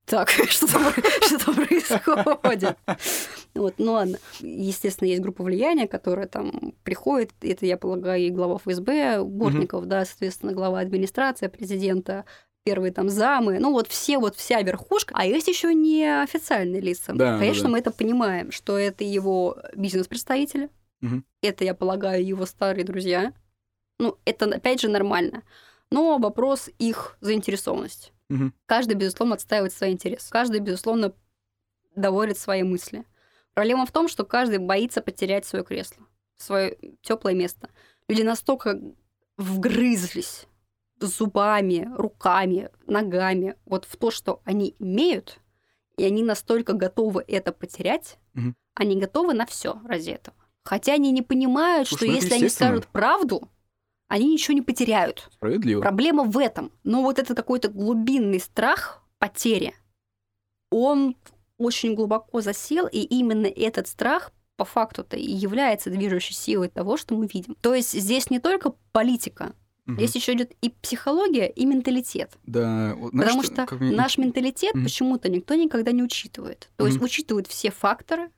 Speaker 1: так, что там, что там происходит? Вот, ну ладно. Естественно, есть группа влияния, которая там приходит. Это, я полагаю, и глава ФСБ, Бортников, да, соответственно, глава администрации, президента, первые там замы. Ну вот все, вот вся верхушка. А есть еще не официальные лица.
Speaker 2: Да,
Speaker 1: Конечно,
Speaker 2: да,
Speaker 1: мы это понимаем, что это его бизнес-представители.
Speaker 2: Мгм.
Speaker 1: Это, я полагаю, его старые друзья. Ну, это, опять же, нормально. Но вопрос их заинтересованности.
Speaker 2: Мгм.
Speaker 1: Каждый, безусловно, отстаивает свои интересы. Каждый, безусловно, доводит свои мысли. Проблема в том, что каждый боится потерять свое кресло, свое теплое место. Люди настолько вгрызлись зубами, руками, ногами вот в то, что они имеют, и они настолько готовы это потерять,
Speaker 2: Мгм.
Speaker 1: они готовы на все ради этого. Хотя они не понимают,
Speaker 2: Слушай,
Speaker 1: что
Speaker 2: ну
Speaker 1: если они скажут правду, они ничего не потеряют.
Speaker 2: Справедливо.
Speaker 1: Проблема в этом. Но вот этот какой-то глубинный страх потери, он очень глубоко засел, и именно этот страх по факту-то и является движущей силой того, что мы видим. То есть здесь не только политика,
Speaker 2: Мгм.
Speaker 1: здесь еще идет и психология, и менталитет.
Speaker 2: Да, вот знаешь,
Speaker 1: Потому
Speaker 2: что- как
Speaker 1: наш менталитет
Speaker 2: Мгм.
Speaker 1: почему-то никто никогда не учитывает. То есть
Speaker 2: Мгм.
Speaker 1: учитывают все факторы,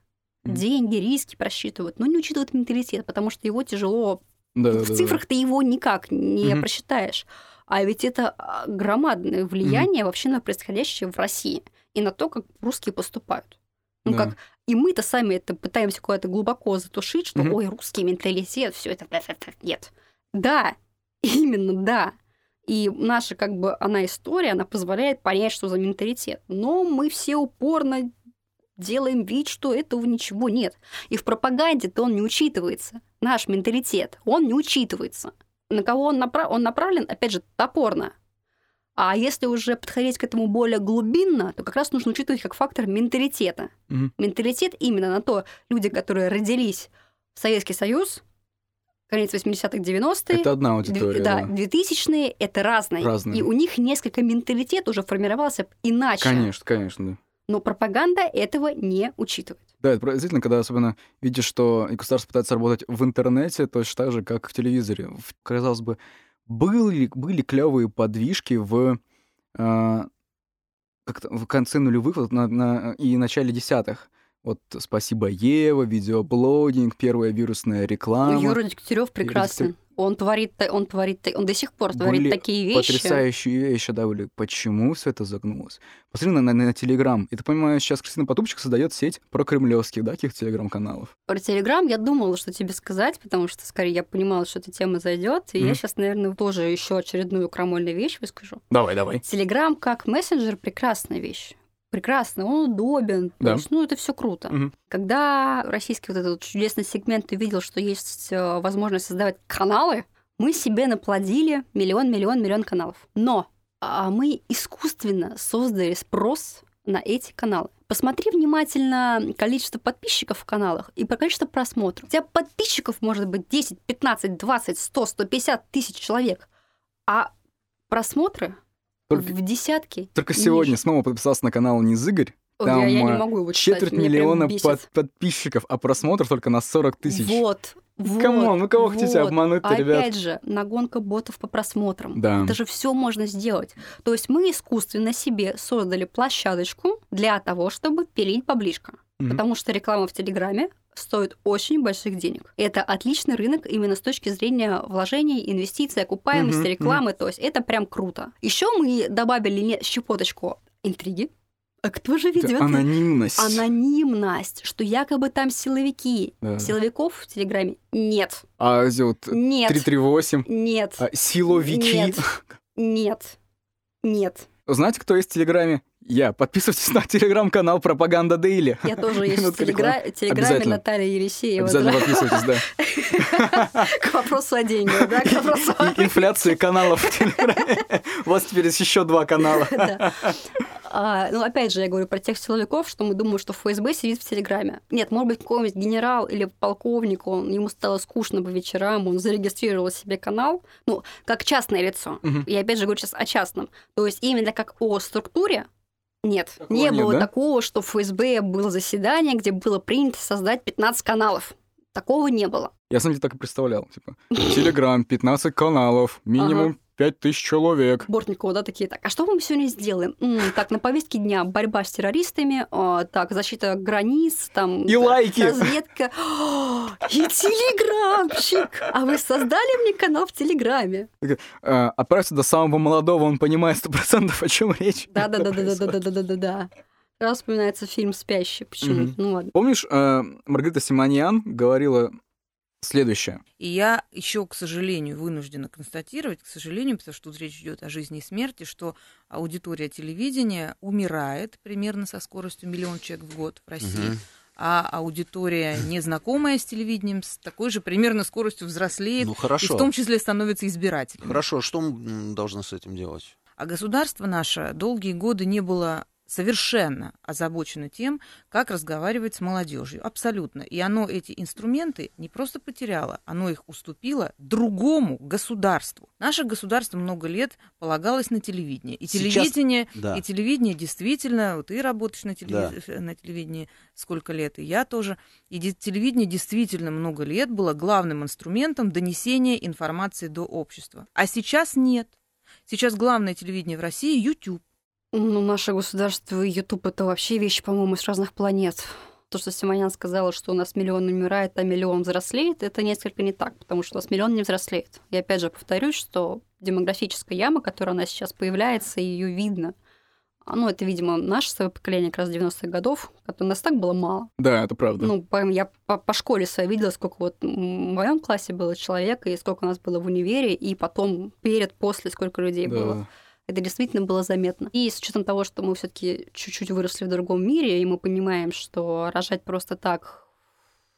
Speaker 2: Мгм.
Speaker 1: деньги, риски просчитывают, но не учитывают менталитет, потому что его тяжело
Speaker 2: Да, да,
Speaker 1: в
Speaker 2: да, да.
Speaker 1: цифрах ты его никак не
Speaker 2: Мгм.
Speaker 1: просчитаешь. А ведь это а, громадное влияние вообще на происходящее в России и на то, как русские поступают. Ну,
Speaker 2: Да.
Speaker 1: как и мы-то сами это пытаемся куда-то глубоко затушить, что
Speaker 2: Мгм.
Speaker 1: ой, русский менталитет, все это нет. Да, именно да. И наша, как бы, она история, она позволяет понять, что за менталитет. Но мы все упорно делаем вид, что этого ничего нет. И в пропаганде-то он не учитывается. Наш менталитет, он не учитывается. На кого он, направ... он направлен, опять же, топорно. А если уже подходить к этому более глубинно, то как раз нужно учитывать как фактор менталитета.
Speaker 2: Мгм.
Speaker 1: Менталитет именно на то, люди, которые родились в Советский Союз, конец 80-х, 90-е,
Speaker 2: Это одна аудитория,
Speaker 1: да,
Speaker 2: да.
Speaker 1: 2000-е это разные.
Speaker 2: Разные.
Speaker 1: И у них несколько менталитет уже формировался иначе.
Speaker 2: Конечно, конечно, да.
Speaker 1: Но пропаганда этого не учитывает.
Speaker 2: Да, это действительно, когда особенно видишь, что государство пытается работать в интернете точно так же, как в телевизоре. Казалось бы, были, были клевые подвижки в, а, как-то в конце нулевых вот на, на- и начале десятых. Вот «Спасибо, Ева», видеоблогинг, первая вирусная реклама.
Speaker 1: Ну, Юра Дегтярев прекрасен.
Speaker 2: Дегтярев.
Speaker 1: Он творит, он творит, он до сих пор творит
Speaker 2: Были
Speaker 1: такие вещи.
Speaker 2: Потрясающие вещи, да, были. Почему все это загнулось? Посмотри на, на, на Телеграм. И ты понимаешь, сейчас Кристина Потупчик создает сеть про кремлевских, да, каких телеграм-каналов.
Speaker 1: Про Телеграм я думала, что тебе сказать, потому что, скорее, я понимала, что эта тема зайдет, и я
Speaker 2: Мгм.
Speaker 1: сейчас, наверное, тоже еще очередную крамольную вещь выскажу.
Speaker 2: Давай, давай.
Speaker 1: Телеграм как мессенджер прекрасная вещь. Прекрасно, он удобен.
Speaker 2: Да.
Speaker 1: есть, ну, это все круто.
Speaker 2: Мгм.
Speaker 1: Когда российский вот этот вот чудесный сегмент увидел, что есть э, возможность создавать каналы, мы себе наплодили миллион, миллион, миллион каналов. Но а, мы искусственно создали спрос на эти каналы. Посмотри внимательно количество подписчиков в каналах и по количеству просмотров. У тебя подписчиков может быть 10, 15, 20, 100, 150 тысяч человек, а просмотры
Speaker 2: Только,
Speaker 1: в десятки.
Speaker 2: только сегодня
Speaker 1: ниже.
Speaker 2: снова подписался на канал Низыгорь. Там,
Speaker 1: я, я не
Speaker 2: а,
Speaker 1: могу его читать,
Speaker 2: Четверть миллиона под- подписчиков, а просмотров только на 40 тысяч.
Speaker 1: Вот, вот.
Speaker 2: Come on, ну кого хотите
Speaker 1: вот.
Speaker 2: обмануть-то,
Speaker 1: Опять
Speaker 2: ребят?
Speaker 1: же, нагонка ботов по просмотрам.
Speaker 2: Да.
Speaker 1: Это же все можно сделать. То есть мы искусственно себе создали площадочку для того, чтобы пилить баблишко.
Speaker 2: Мгм.
Speaker 1: Потому что реклама в Телеграме стоит очень больших денег. Это отличный рынок именно с точки зрения вложений, инвестиций, окупаемости
Speaker 2: Мгм,
Speaker 1: рекламы. То есть это прям круто. Еще мы добавили не- щепоточку интриги. А кто же
Speaker 2: Это
Speaker 1: ведет?
Speaker 2: анонимность.
Speaker 1: Анонимность, что якобы там силовики.
Speaker 2: Да.
Speaker 1: Силовиков в Телеграме нет.
Speaker 2: А эти вот
Speaker 1: Нет.
Speaker 2: 338,
Speaker 1: Нет.
Speaker 2: а, силовики.
Speaker 1: Нет. Нет. Нет.
Speaker 2: Знаете, кто есть в Телеграме? Я. Подписывайтесь на телеграм-канал Пропаганда Дейли.
Speaker 1: Я тоже есть в телегра- телеграме. Наталья Елисеева.
Speaker 2: Обязательно
Speaker 1: да.
Speaker 2: подписывайтесь, да.
Speaker 1: К вопросу о деньгах, да, к вопросу о-
Speaker 2: инфляции каналов в Телеграме. У вас теперь есть еще два канала.
Speaker 1: А, ну, опять же, я говорю про тех силовиков, что мы думаем, что ФСБ сидит в Телеграме. Нет, может быть, какой-нибудь генерал или полковник, он, ему стало скучно по вечерам, он зарегистрировал себе канал, ну, как частное лицо.
Speaker 2: Мгм.
Speaker 1: Я опять же говорю сейчас о частном. То есть именно как о структуре, нет.
Speaker 2: Такого
Speaker 1: не
Speaker 2: нет,
Speaker 1: было
Speaker 2: да?
Speaker 1: такого, что в ФСБ было заседание, где было принято создать 15 каналов. Такого не было.
Speaker 2: Я, сам себе так и представлял. Типа, Телеграм, 15 каналов, минимум 5000 человек.
Speaker 1: Бортникова, да, такие, так, а что мы сегодня сделаем? М, так, на повестке дня борьба с террористами, а, так, защита границ, там...
Speaker 2: И
Speaker 1: да,
Speaker 2: лайки.
Speaker 1: Разведка. О, И телеграмчик! А вы создали мне канал в Телеграме?
Speaker 2: А, Отправься до самого молодого, он понимает сто процентов, о чем речь.
Speaker 1: Да-да-да-да-да-да-да-да-да. Сразу вспоминается фильм «Спящий». Почему?
Speaker 2: Мгм.
Speaker 1: Ну ладно.
Speaker 2: Помнишь, э, Маргарита Симоньян говорила следующее.
Speaker 4: И я еще, к сожалению, вынуждена констатировать, к сожалению, потому что тут речь идет о жизни и смерти, что аудитория телевидения умирает примерно со скоростью миллион человек в год в России.
Speaker 5: Мгм.
Speaker 4: А аудитория, незнакомая с телевидением, с такой же примерно скоростью взрослеет,
Speaker 5: Ну
Speaker 4: и в
Speaker 5: хорошо.
Speaker 4: том числе становится избирателем.
Speaker 5: Хорошо, что мы должны с этим делать?
Speaker 4: А государство наше долгие годы не было совершенно озабочено тем, как разговаривать с молодежью. Абсолютно. И оно эти инструменты не просто потеряло, оно их уступило другому государству. Наше государство много лет полагалось на телевидение. И
Speaker 5: Сейчас-
Speaker 4: телевидение,
Speaker 5: Да.
Speaker 4: и телевидение действительно, вот ты работаешь на, телеви-
Speaker 5: Да.
Speaker 4: на телевидении сколько лет, и я тоже. И де- телевидение действительно много лет было главным инструментом донесения информации до общества. А сейчас нет. Сейчас главное телевидение в России YouTube.
Speaker 1: Ну, наше государство и YouTube это вообще вещи, по-моему, с разных планет. То, что Симонян сказала, что у нас миллион умирает, а миллион взрослеет, это несколько не так, потому что у нас миллион не взрослеет. И опять же повторюсь, что демографическая яма, которая у нас сейчас появляется, ее видно. А, Ну, это, видимо, наше свое поколение как раз 90-х годов, которое нас так было мало.
Speaker 2: Да, это правда.
Speaker 1: Ну, по- я по, по школе своей видела, сколько вот в моем классе было человек, и сколько у нас было в универе, и потом перед, после, сколько людей
Speaker 2: Да.
Speaker 1: было. Это действительно было заметно. И с учетом того, что мы все-таки чуть-чуть выросли в другом мире, и мы понимаем, что рожать просто так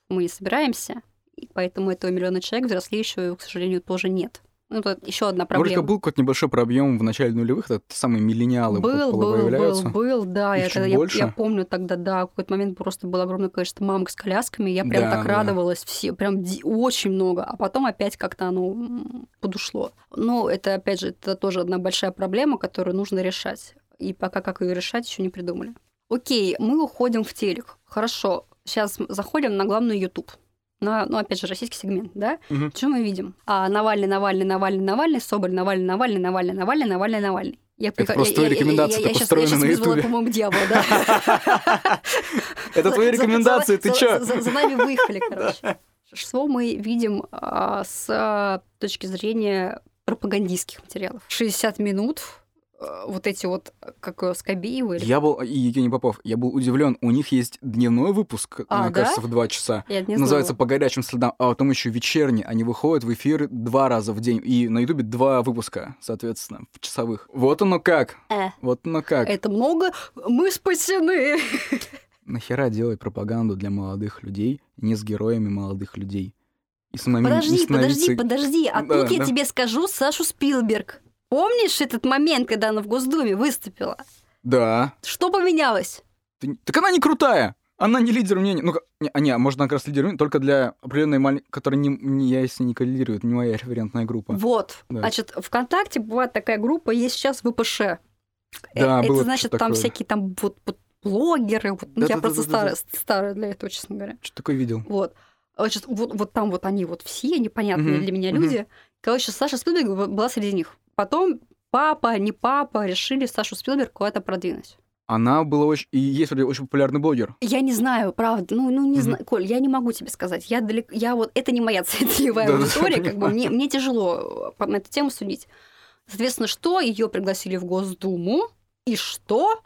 Speaker 1: мы не собираемся, и поэтому этого миллиона человек взрослеющего, к сожалению, тоже нет. Ну, это еще одна
Speaker 2: Вроде
Speaker 1: проблема.
Speaker 2: как был какой-то небольшой пробъем в начале нулевых, это самые миллениалы
Speaker 1: Был, был,
Speaker 2: появляются.
Speaker 1: был, был, да.
Speaker 2: Их
Speaker 1: когда- я,
Speaker 2: больше.
Speaker 1: я помню тогда, да, в какой-то момент просто было огромное количество мамок с колясками. Я прям
Speaker 2: Да,
Speaker 1: так
Speaker 2: да.
Speaker 1: радовалась, все, прям очень много. А потом опять как-то оно подушло. Но это, опять же, это тоже одна большая проблема, которую нужно решать. И пока как ее решать, еще не придумали. Окей, мы уходим в телек. Хорошо. Сейчас заходим на главную YouTube. На, ну, опять же, российский сегмент, да?
Speaker 2: Мгм.
Speaker 1: Что мы видим? А, Навальный, Навальный, Навальный, Навальный, Соболь, Навальный, Навальный, Навальный, Навальный, Навальный, Навальный. Я
Speaker 2: Это просто твои рекомендации так устроены на Ютубе.
Speaker 1: по-моему, к дьяволу, да.
Speaker 2: Это твои рекомендации, ты чё?
Speaker 1: За нами выехали, короче. Что мы видим а, с а, точки зрения пропагандистских материалов? 60 минут, вот эти вот, как его, Скобеева или...
Speaker 2: Я был, и Евгений Попов, я был удивлен. У них есть дневной выпуск,
Speaker 1: А,
Speaker 2: мне
Speaker 1: да?
Speaker 2: кажется, в два часа.
Speaker 1: Я не
Speaker 2: Называется
Speaker 1: знала.
Speaker 2: «По горячим следам», а потом еще вечерний. Они выходят в эфир два раза в день. И на Ютубе два выпуска, соответственно, в часовых. Вот оно как.
Speaker 1: Э,
Speaker 2: Вот оно как.
Speaker 1: Это много, мы спасены.
Speaker 2: Нахера делать пропаганду для молодых людей, не с героями молодых людей? И самому не
Speaker 1: Подожди, подожди,
Speaker 2: становиться-
Speaker 1: подожди. А
Speaker 2: Да,
Speaker 1: тут я тебе скажу Сашу Спилберг. Помнишь этот момент, когда она в Госдуме выступила?
Speaker 2: Да.
Speaker 1: Что поменялось?
Speaker 2: Ты- Так она не крутая. Она не лидер мнения. Ну, не, а, не, может, она как раз лидер мнения, только для определенной маленькой, которая не, не, я, если не коллидирует, не моя референтная группа.
Speaker 1: Вот.
Speaker 2: Да.
Speaker 1: Значит, ВКонтакте бывает такая группа, есть сейчас ВПШ. Э,
Speaker 2: Да,
Speaker 1: Это
Speaker 2: было
Speaker 1: значит, там
Speaker 2: такое.
Speaker 1: всякие там вот, вот блогеры. Вот, ну, я
Speaker 2: Да-да-да-да-да.
Speaker 1: просто старая, старая для этого, честно говоря.
Speaker 2: Что такое видел?
Speaker 1: Вот. Значит, вот, вот там вот они вот все непонятные
Speaker 2: Мгм,
Speaker 1: для меня
Speaker 2: мгм.
Speaker 1: люди. Короче, Саша Спилберг была среди них. Потом папа, не папа решили Сашу Спилберг куда-то продвинуть.
Speaker 2: Она была очень... И есть вроде очень популярный блогер.
Speaker 1: Я не знаю, правда. Ну, ну не
Speaker 2: Мгм.
Speaker 1: знаю. Коль, я не могу тебе сказать. Я далеко. Я вот это не моя целевая аудитория. Как бы мне, мне тяжело по- на эту тему судить. Соответственно, что ее пригласили в Госдуму и что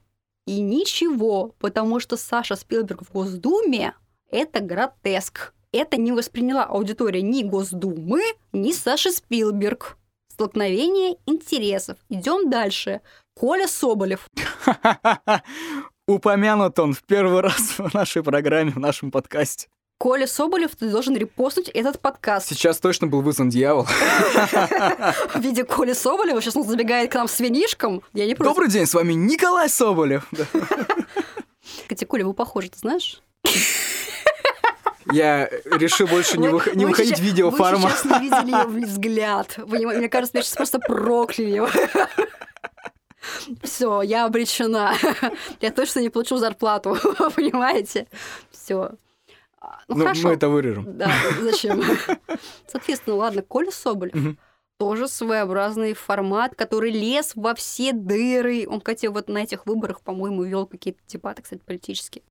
Speaker 1: И ничего, потому что Саша Спилберг в Госдуме — это гротеск. Это не восприняла аудитория ни Госдумы, ни Саши Спилберг. Столкновение интересов. Идем дальше. Коля Соболев.
Speaker 2: Упомянут он в первый раз в нашей программе, в нашем подкасте.
Speaker 1: Коля Соболев, ты должен репостнуть этот подкаст.
Speaker 2: Сейчас точно был вызван дьявол.
Speaker 1: В виде Коли Соболева. Сейчас он забегает к нам с винишком. Я не.
Speaker 2: Добрый день, с вами Николай Соболев.
Speaker 1: Кстати, Коля, вы похожи, ты знаешь?
Speaker 2: Я решил больше не,
Speaker 1: Вы-
Speaker 2: не
Speaker 1: вы
Speaker 2: выходить в видеоформат.
Speaker 1: Вы сейчас не видели ее взгляд. Мне кажется, меня сейчас просто прокляли его. Все, я обречена. Я точно не получу зарплату, понимаете? Все. Ну,
Speaker 2: Ну,
Speaker 1: хорошо.
Speaker 2: мы это вырежем.
Speaker 1: Да, зачем? Соответственно, ладно, Коля Соболев.
Speaker 2: Мгм.
Speaker 1: Тоже своеобразный формат, который лез во все дыры. Он, кстати, вот на этих выборах, по-моему, вел какие-то дебаты, кстати, политические.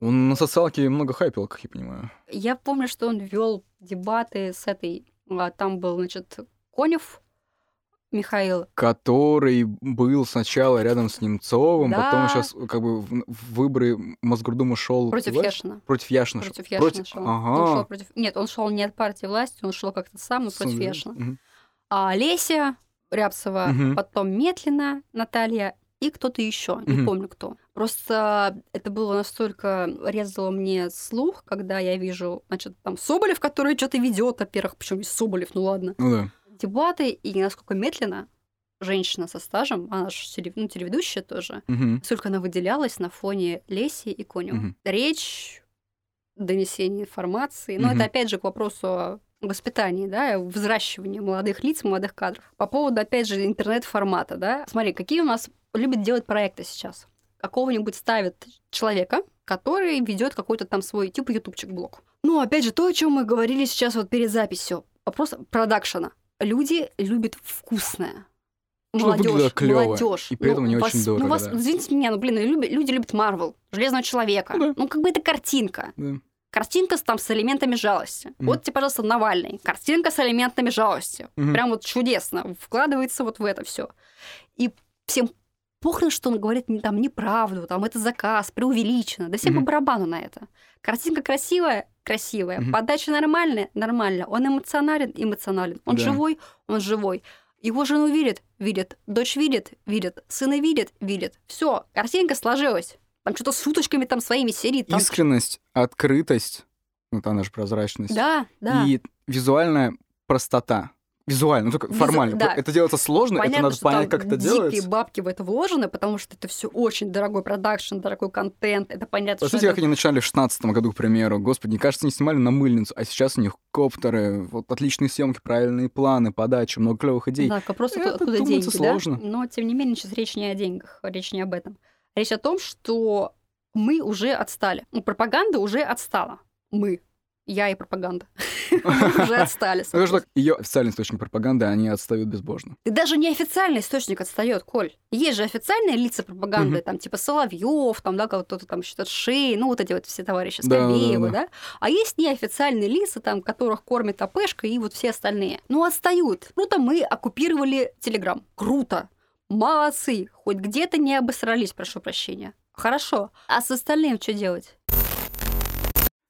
Speaker 2: Он на социалке много хайпил, как я понимаю.
Speaker 1: Я помню, что он вел дебаты с этой... а, Там был, значит, Конев Михаил.
Speaker 2: Который был сначала рядом с Немцовым,
Speaker 1: Да.
Speaker 2: потом сейчас как бы в, в выборы Мосгордумы шел
Speaker 1: Против Яшина.
Speaker 2: Против Яшина. шел.
Speaker 1: Против Яшина шел. Он
Speaker 2: Ага.
Speaker 1: шел против... Нет, он шел не от партии власти, он шел как-то сам, но против
Speaker 2: да.
Speaker 1: Яшина.
Speaker 2: Мгм.
Speaker 1: А Леся Рябцева,
Speaker 2: Мгм.
Speaker 1: потом Метлина Наталья и кто-то еще, не помню кто. Просто это было настолько резало мне слух, когда я вижу, значит, там Соболев, который что-то ведет, во-первых, почему Соболев, ну ладно.
Speaker 2: Ну да.
Speaker 1: Дебаты, и насколько Метлина, женщина со стажем, она же телев- ну, телеведущая тоже,
Speaker 2: Мгм.
Speaker 1: сколько она выделялась на фоне Леси и Конева.
Speaker 2: Мгм.
Speaker 1: Речь, донесение информации. Но
Speaker 2: Мгм.
Speaker 1: это опять же к вопросу о воспитании, да, взращивании молодых лиц, молодых кадров. По поводу, опять же, интернет-формата, да. Смотри, какие у нас любят делать проекты сейчас. Какого-нибудь ставят человека, который ведет какой-то там свой типа ютубчик блог. Ну, опять же, то, о чем мы говорили сейчас вот перед записью. Вопрос продакшена. Люди любят вкусное. Молодежь,
Speaker 2: клёво,
Speaker 1: молодежь.
Speaker 2: и при этом не очень дорого,
Speaker 1: Ну, вас,
Speaker 2: да.
Speaker 1: извините меня, ну, блин, ну, люди, любят Марвел, Железного человека.
Speaker 2: Ну да.
Speaker 1: Ну, как бы это картинка.
Speaker 2: Да.
Speaker 1: Картинка с, там с элементами жалости.
Speaker 2: Мгм.
Speaker 1: Вот тебе, пожалуйста, Навальный. Картинка с элементами жалости.
Speaker 2: Мгм.
Speaker 1: Прям вот чудесно. Вкладывается вот в это все. И всем похрен, что он говорит не- там неправду, там это заказ, преувеличено. Да всем по
Speaker 2: Мгм.
Speaker 1: барабану на это. Картинка красивая, красивая.
Speaker 2: Мгм.
Speaker 1: Подача нормальная, нормально. Он эмоционален, эмоционален. Он
Speaker 2: Да.
Speaker 1: живой, он живой. Его жену видит, видит. Дочь видит, видит. Сына видит, видит. Все, картинка сложилась. Там что-то с уточками там своими серии. Там...
Speaker 2: Искренность, открытость, вот она же прозрачность,
Speaker 1: Да, да.
Speaker 2: и визуальная простота. Визуально, ну только
Speaker 1: Визу-
Speaker 2: формально.
Speaker 1: да.
Speaker 2: Это делается сложно, это
Speaker 1: Понятно,
Speaker 2: надо
Speaker 1: что
Speaker 2: понять, как это
Speaker 1: дикие
Speaker 2: делается.
Speaker 1: бабки в это вложены, потому что это все очень дорогой продакшн, дорогой контент. Это понятно,
Speaker 2: Посмотрите,
Speaker 1: что
Speaker 2: как
Speaker 1: это...
Speaker 2: они начинали в 16 году, к примеру. Господи, мне кажется, не снимали на мыльницу, а сейчас у них коптеры, вот отличные съемки, правильные планы, подача, много клевых идей.
Speaker 1: Да, вопрос,
Speaker 2: Это
Speaker 1: откуда деньги,
Speaker 2: сложно.
Speaker 1: да? Но, тем не менее, сейчас речь не о деньгах, речь не об этом. Речь о том, что мы уже отстали. Ну, пропаганда уже отстала. Мы. Я и пропаганда. Уже отстали.
Speaker 2: Ну, же так, ее официальный источник пропаганды, они отстают безбожно.
Speaker 1: И даже неофициальный источник отстает, Коль. Есть же официальные лица пропаганды, там типа Соловьев, там, да, кто-то там считает Шей, ну вот эти вот все товарищи Скобеевы,
Speaker 2: да.
Speaker 1: да, А есть неофициальные лица, там, которых кормит АПшка и вот все остальные. Ну, отстают. Круто, мы оккупировали Телеграм. Круто. Молодцы. Хоть где-то не обосрались, прошу прощения. Хорошо. А с остальным что делать?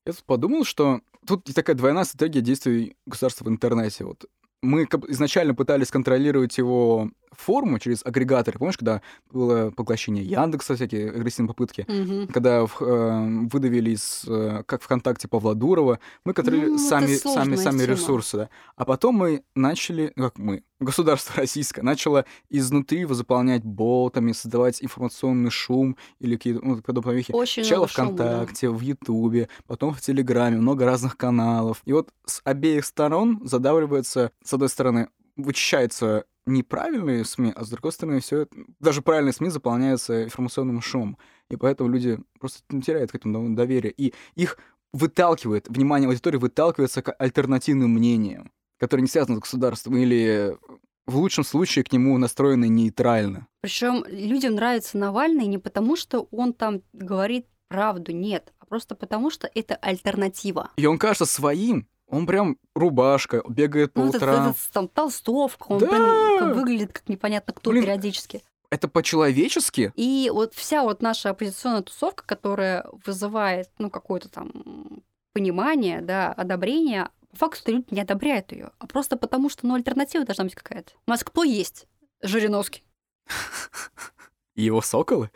Speaker 2: Я тут подумал, что тут такая двойная стратегия действий государства в интернете. Вот мы изначально пытались контролировать его форму через агрегаторы. Помнишь, когда было поглощение Яндекса, всякие агрессивные попытки?
Speaker 1: Мгм.
Speaker 2: Когда в- э, выдавили из, э, как ВКонтакте Павла Дурова, мы контролировали
Speaker 1: Ну,
Speaker 2: сами, сами, сами
Speaker 1: тема.
Speaker 2: ресурсы. Да. А потом мы начали, ну, как мы, государство российское, начало изнутри его заполнять ботами, создавать информационный шум или какие-то ну, подобные вещи.
Speaker 1: Очень
Speaker 2: Сначала
Speaker 1: много шума, да.
Speaker 2: ВКонтакте, в Ютубе, потом в Телеграме, много разных каналов. И вот с обеих сторон задавливается, с одной стороны, вычищается неправильные СМИ, а с другой стороны, все даже правильные СМИ заполняются информационным шумом. И поэтому люди просто теряют к этому доверие. И их выталкивает, внимание аудитории выталкивается к альтернативным мнениям, которые не связаны с государством или в лучшем случае к нему настроены нейтрально.
Speaker 1: Причем людям нравится Навальный не потому, что он там говорит правду, нет, а просто потому, что это альтернатива.
Speaker 2: И он кажется своим, он прям рубашка, бегает по
Speaker 1: Ну,
Speaker 2: утрам.
Speaker 1: этот там толстовка, он
Speaker 2: Да!
Speaker 1: как выглядит как непонятно кто
Speaker 2: Блин,
Speaker 1: периодически.
Speaker 2: Это по-человечески?
Speaker 1: И вот вся вот наша оппозиционная тусовка, которая вызывает, ну, какое-то там понимание, да, одобрение, по факту люди не одобряют ее, а просто потому, что, ну, альтернатива должна быть какая-то. У нас кто есть? Жириновский.
Speaker 2: Его соколы?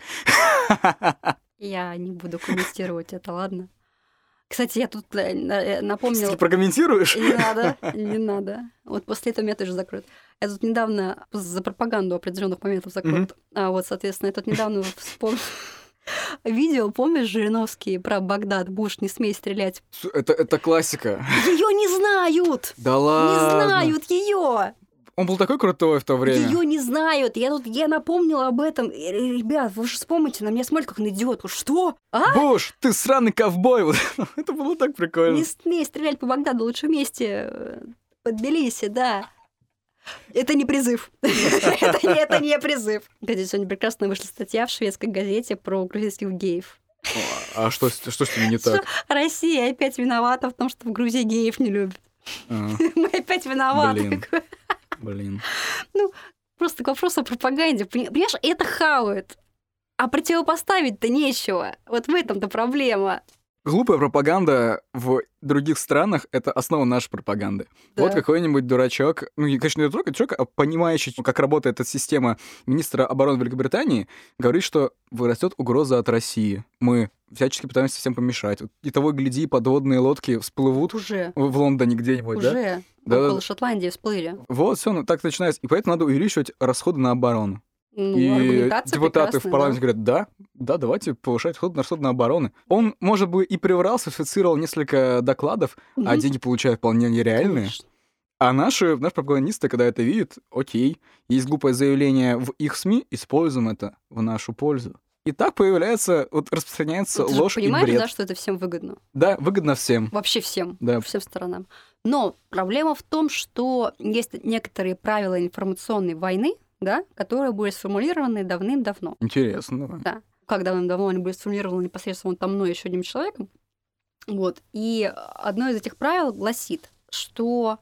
Speaker 1: Я не буду комментировать это, ладно? Кстати, я тут э, э, напомнила...
Speaker 2: Ты прокомментируешь?
Speaker 1: Не надо, не надо. Вот после этого меня тоже закроют. Я тут недавно за пропаганду определенных моментов закроют. А вот, соответственно, я тут недавно вспомнила видео, помнишь, Жириновский про Багдад, Буш, не смей стрелять.
Speaker 2: Это, это классика.
Speaker 1: Ее не знают!
Speaker 2: Да
Speaker 1: Не
Speaker 2: ладно.
Speaker 1: знают ее!
Speaker 2: Он был такой крутой в то время.
Speaker 1: Ее не знают. Я тут я напомнила об этом. Э, Ребят, вы же вспомните, на меня смотрят как на идиотку. Что? А?
Speaker 2: Буш, ты сраный ковбой. Это было так прикольно.
Speaker 1: Не смей стрелять по Багдаду, лучше вместе э, под Тбилиси, да. Это не призыв. это, не, это не призыв. Кстати, сегодня прекрасно вышла статья в шведской газете про грузинских геев.
Speaker 2: А что, с- что с ними не так?
Speaker 1: Россия опять виновата в том, что в Грузии геев не любят.
Speaker 2: А,
Speaker 1: Мы опять виноваты.
Speaker 2: Блин. Блин.
Speaker 1: Просто к вопросу о пропаганде. Пони- Понимаешь, это хавают. А противопоставить-то нечего. Вот в этом-то проблема.
Speaker 2: Глупая пропаганда в других странах — это основа нашей пропаганды.
Speaker 1: Да.
Speaker 2: Вот какой-нибудь дурачок, ну, конечно, не дурачок, а понимающий, как работает эта система министра обороны Великобритании, говорит, что вырастет угроза от России. Мы всячески пытаемся всем помешать. И того, гляди, подводные лодки всплывут
Speaker 1: Уже.
Speaker 2: в Лондоне где-нибудь, да?
Speaker 1: Уже.
Speaker 2: Да,
Speaker 1: Около. Шотландии всплыли.
Speaker 2: Вот, все, ну, так начинается. И поэтому надо увеличивать расходы на оборону.
Speaker 1: Ну,
Speaker 2: и депутаты в
Speaker 1: прекрасная,
Speaker 2: парламенте
Speaker 1: да.
Speaker 2: говорят, да, да, давайте повышать расходы на расходы на оборону. Он, может быть, и приврал, сфальсифицировал несколько докладов, а
Speaker 1: Мгм.
Speaker 2: деньги получают вполне нереальные.
Speaker 1: Конечно.
Speaker 2: А наши, наши пропагандисты, когда это видят, окей, есть глупое заявление в их СМИ, используем это в нашу пользу. И так появляется, вот распространяется
Speaker 1: Ну, ты же
Speaker 2: ложь и
Speaker 1: понимаешь,
Speaker 2: бред.
Speaker 1: да, что это всем выгодно?
Speaker 2: Да, выгодно всем.
Speaker 1: Вообще всем.
Speaker 2: Да.
Speaker 1: Всем сторонам. Но проблема в том, что есть некоторые правила информационной войны, да, которые были сформулированы давным-давно.
Speaker 2: Интересно.
Speaker 1: Да. Как давным-давно они были сформулированы непосредственно там мной еще одним человеком. Вот. И одно из этих правил гласит, что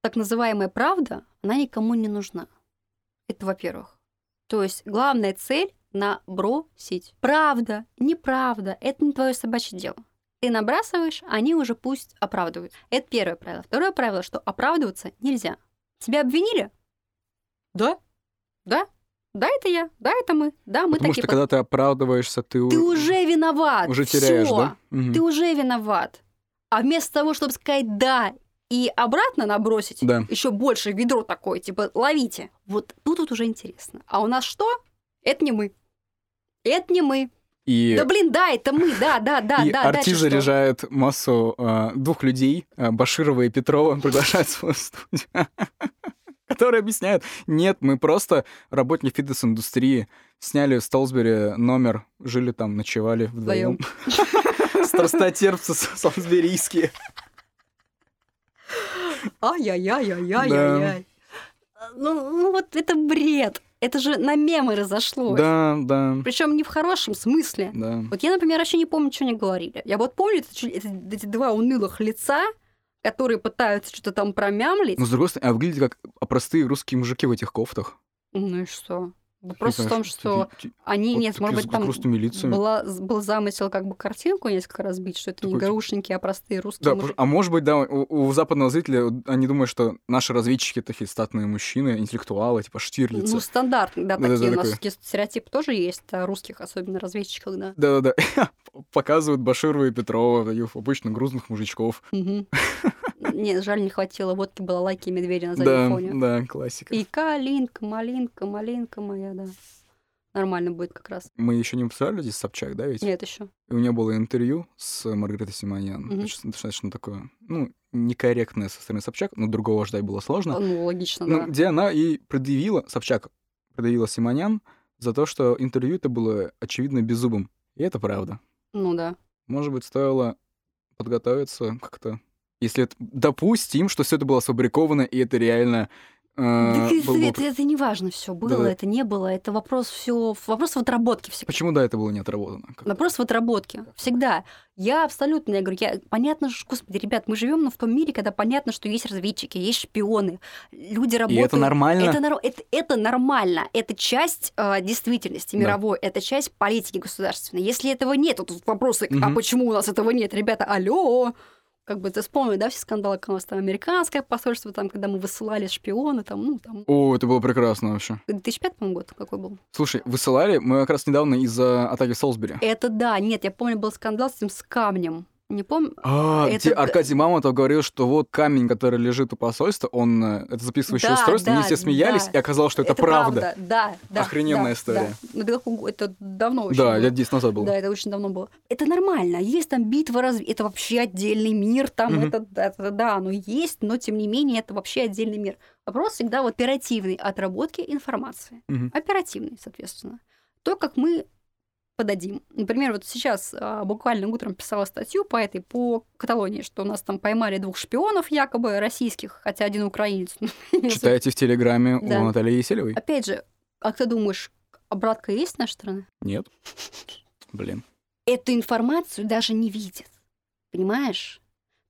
Speaker 1: так называемая правда, она никому не нужна. Это во-первых. То есть главная цель набросить. Правда, неправда, это не твое собачье дело. Ты набрасываешь, они уже пусть оправдывают. Это первое правило. Второе правило, что оправдываться нельзя. Тебя обвинили? Да. Да. Да, это я. Да, это мы. Да, мы
Speaker 2: Потому
Speaker 1: такие
Speaker 2: что когда ты оправдываешься, ты,
Speaker 1: ты уже виноват.
Speaker 2: уже теряешь,
Speaker 1: Всё.
Speaker 2: да? Мгм.
Speaker 1: Ты уже виноват. А вместо того, чтобы сказать да и обратно набросить
Speaker 2: Да.
Speaker 1: еще больше ведро такое, типа ловите. Вот тут вот уже интересно. А у нас что? Это не мы. Это не мы.
Speaker 2: И...
Speaker 1: Да блин, да, это мы, да, да, да,
Speaker 2: и
Speaker 1: да.
Speaker 2: Арти
Speaker 1: дальше что?
Speaker 2: заряжает массу э, двух людей, э, Баширова и Петрова, приглашает в свою студию, которые объясняют, нет, мы просто работники фитнес-индустрии, сняли в Столсбери номер, жили там, ночевали вдвоем. Страстотерпцы солсберийские.
Speaker 1: Ай-яй-яй-яй-яй-яй. Ну, ну вот это бред. Это же на мемы разошлось.
Speaker 2: Да, да,
Speaker 1: Причем не в хорошем смысле.
Speaker 2: да.
Speaker 1: Вот я, например, вообще не помню, что они говорили. Я вот помню эти, эти два унылых лица, которые пытаются что-то там промямлить.
Speaker 2: Но с другой стороны, а выглядят как простые русские мужики в этих кофтах.
Speaker 1: Ну и что? Вопрос в том, что они,
Speaker 2: вот
Speaker 1: нет, может быть, там была, был замысел как бы картинку несколько разбить, что это не
Speaker 2: Такой,
Speaker 1: гаушники, а простые русские
Speaker 2: Да,
Speaker 1: мужики.
Speaker 2: а может быть, да, у, у западного зрителя они думают, что наши разведчики такие статные мужчины, интеллектуалы, типа Штирлица.
Speaker 1: Ну, стандартные, да, такие. У нас
Speaker 2: такой.
Speaker 1: стереотипы тоже есть, о русских, особенно разведчиках, да.
Speaker 2: Да-да-да. Показывают Баширова и Петрова, таких обычно грузных мужичков.
Speaker 1: Мгм. Нет, жаль, не хватило водки, балалайки и медведя на заднем
Speaker 2: Да,
Speaker 1: фоне.
Speaker 2: да, классика.
Speaker 1: И калинка, малинка, малинка моя, да. Нормально будет как раз.
Speaker 2: Мы еще не обсуждали здесь Собчак, да, ведь?
Speaker 1: Нет еще.
Speaker 2: И у нее было интервью с Маргаритой Симоньян.
Speaker 1: Мгм.
Speaker 2: Достаточно, достаточно такое, ну, некорректное со стороны Собчак, но другого ждать было сложно.
Speaker 1: Ну, логично,
Speaker 2: Ну,
Speaker 1: да.
Speaker 2: где она и предъявила, Собчак предъявила Симонян за то, что интервью это было очевидно беззубым. И это правда.
Speaker 1: Ну да.
Speaker 2: Может быть, стоило подготовиться как-то. Если это, допустим, что все это было сфабриковано, и это реально э,
Speaker 1: это,
Speaker 2: был бы-
Speaker 1: это, не важно все, было
Speaker 2: Да.
Speaker 1: это, не было. Это вопрос все, вопрос в отработке всегда.
Speaker 2: Почему, да, это было не отработано?
Speaker 1: Вопрос в отработке. Всегда. Я абсолютно, я говорю, я, понятно, что, господи, ребят, мы живем в том мире, когда понятно, что есть разведчики, есть шпионы, люди
Speaker 2: И
Speaker 1: работают.
Speaker 2: это нормально?
Speaker 1: Это, это, это нормально. Это часть э, действительности
Speaker 2: Да.
Speaker 1: мировой, это часть политики государственной. Если этого нет, то тут вопросы, а
Speaker 2: Мгм.
Speaker 1: почему у нас этого нет? Ребята, алло! Как бы ты вспомнил, да, все скандалы, как у нас там американское посольство, там, когда мы высылали шпиона, там, ну, там,
Speaker 2: О, это было прекрасно вообще.
Speaker 1: 2005, по-моему, год какой был?
Speaker 2: Слушай, высылали мы как раз недавно из-за атаки Солсбери.
Speaker 1: Это да, нет, я помню, был скандал с этим с камнем. Не помню.
Speaker 2: А,
Speaker 1: это
Speaker 2: где
Speaker 1: г-
Speaker 2: Аркадий Мамонтов говорил, что вот камень, который лежит у посольства, он э, это записывающее
Speaker 1: Да,
Speaker 2: устройство, они
Speaker 1: да,
Speaker 2: все смеялись,
Speaker 1: да.
Speaker 2: и оказалось, что это, правда.
Speaker 1: Да, да.
Speaker 2: Охрененная
Speaker 1: да,
Speaker 2: история.
Speaker 1: да. Это, это давно очень
Speaker 2: Да,
Speaker 1: было.
Speaker 2: лет 10 назад было.
Speaker 1: Да, это очень давно было. Это нормально. Есть там битва раз... Это вообще отдельный мир. Там
Speaker 2: Мгм.
Speaker 1: это, это, да, оно есть, но тем не менее это вообще отдельный мир. Вопрос всегда в оперативной отработке информации.
Speaker 2: Мгм.
Speaker 1: Оперативной, соответственно. То, как мы подадим. Например, вот сейчас а, буквально утром писала статью по этой, по Каталонии, что у нас там поймали двух шпионов якобы российских, хотя один украинец.
Speaker 2: Читайте в Телеграме
Speaker 1: Да.
Speaker 2: у Натальи Еселевой?
Speaker 1: Опять же, как ты думаешь, обратка есть с нашей стороны?
Speaker 2: Нет. Блин.
Speaker 1: эту информацию даже не видит. Понимаешь?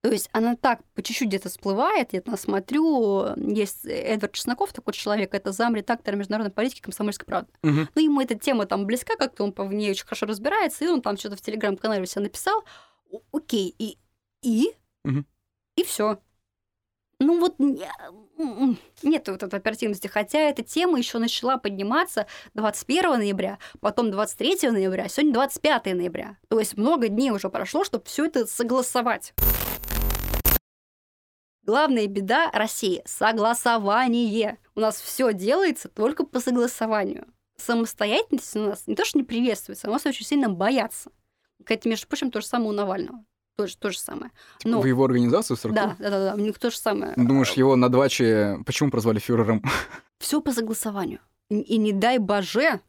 Speaker 1: То есть она так по чуть-чуть где-то всплывает, я там смотрю, есть Эдвард Чесноков, такой человек, это замредактор международной политики комсомольской правды.
Speaker 2: Мгм.
Speaker 1: Ну, ему эта тема там близка, как-то он по- в ней очень хорошо разбирается, и он там что-то в телеграм-канале у себя написал. Окей, и, и,
Speaker 2: Мгм.
Speaker 1: и все. Ну вот не- нет вот этой оперативности, хотя эта тема еще начала подниматься 21 ноября, потом 23 ноября, сегодня 25 ноября. То есть много дней уже прошло, чтобы все это согласовать. Главная беда России – согласование. У нас все делается только по согласованию. Самостоятельность у нас не то, что не приветствуется, а у нас очень сильно боятся. Кстати, между прочим, то же самое у Навального. Тоже, то же самое.
Speaker 2: Типа,
Speaker 1: Ну,
Speaker 2: В его организацию в
Speaker 1: да, да, да, да, у них то же самое.
Speaker 2: Ну, Думаешь, его на дваче почему прозвали фюрером?
Speaker 1: Все по согласованию. И, и не дай боже,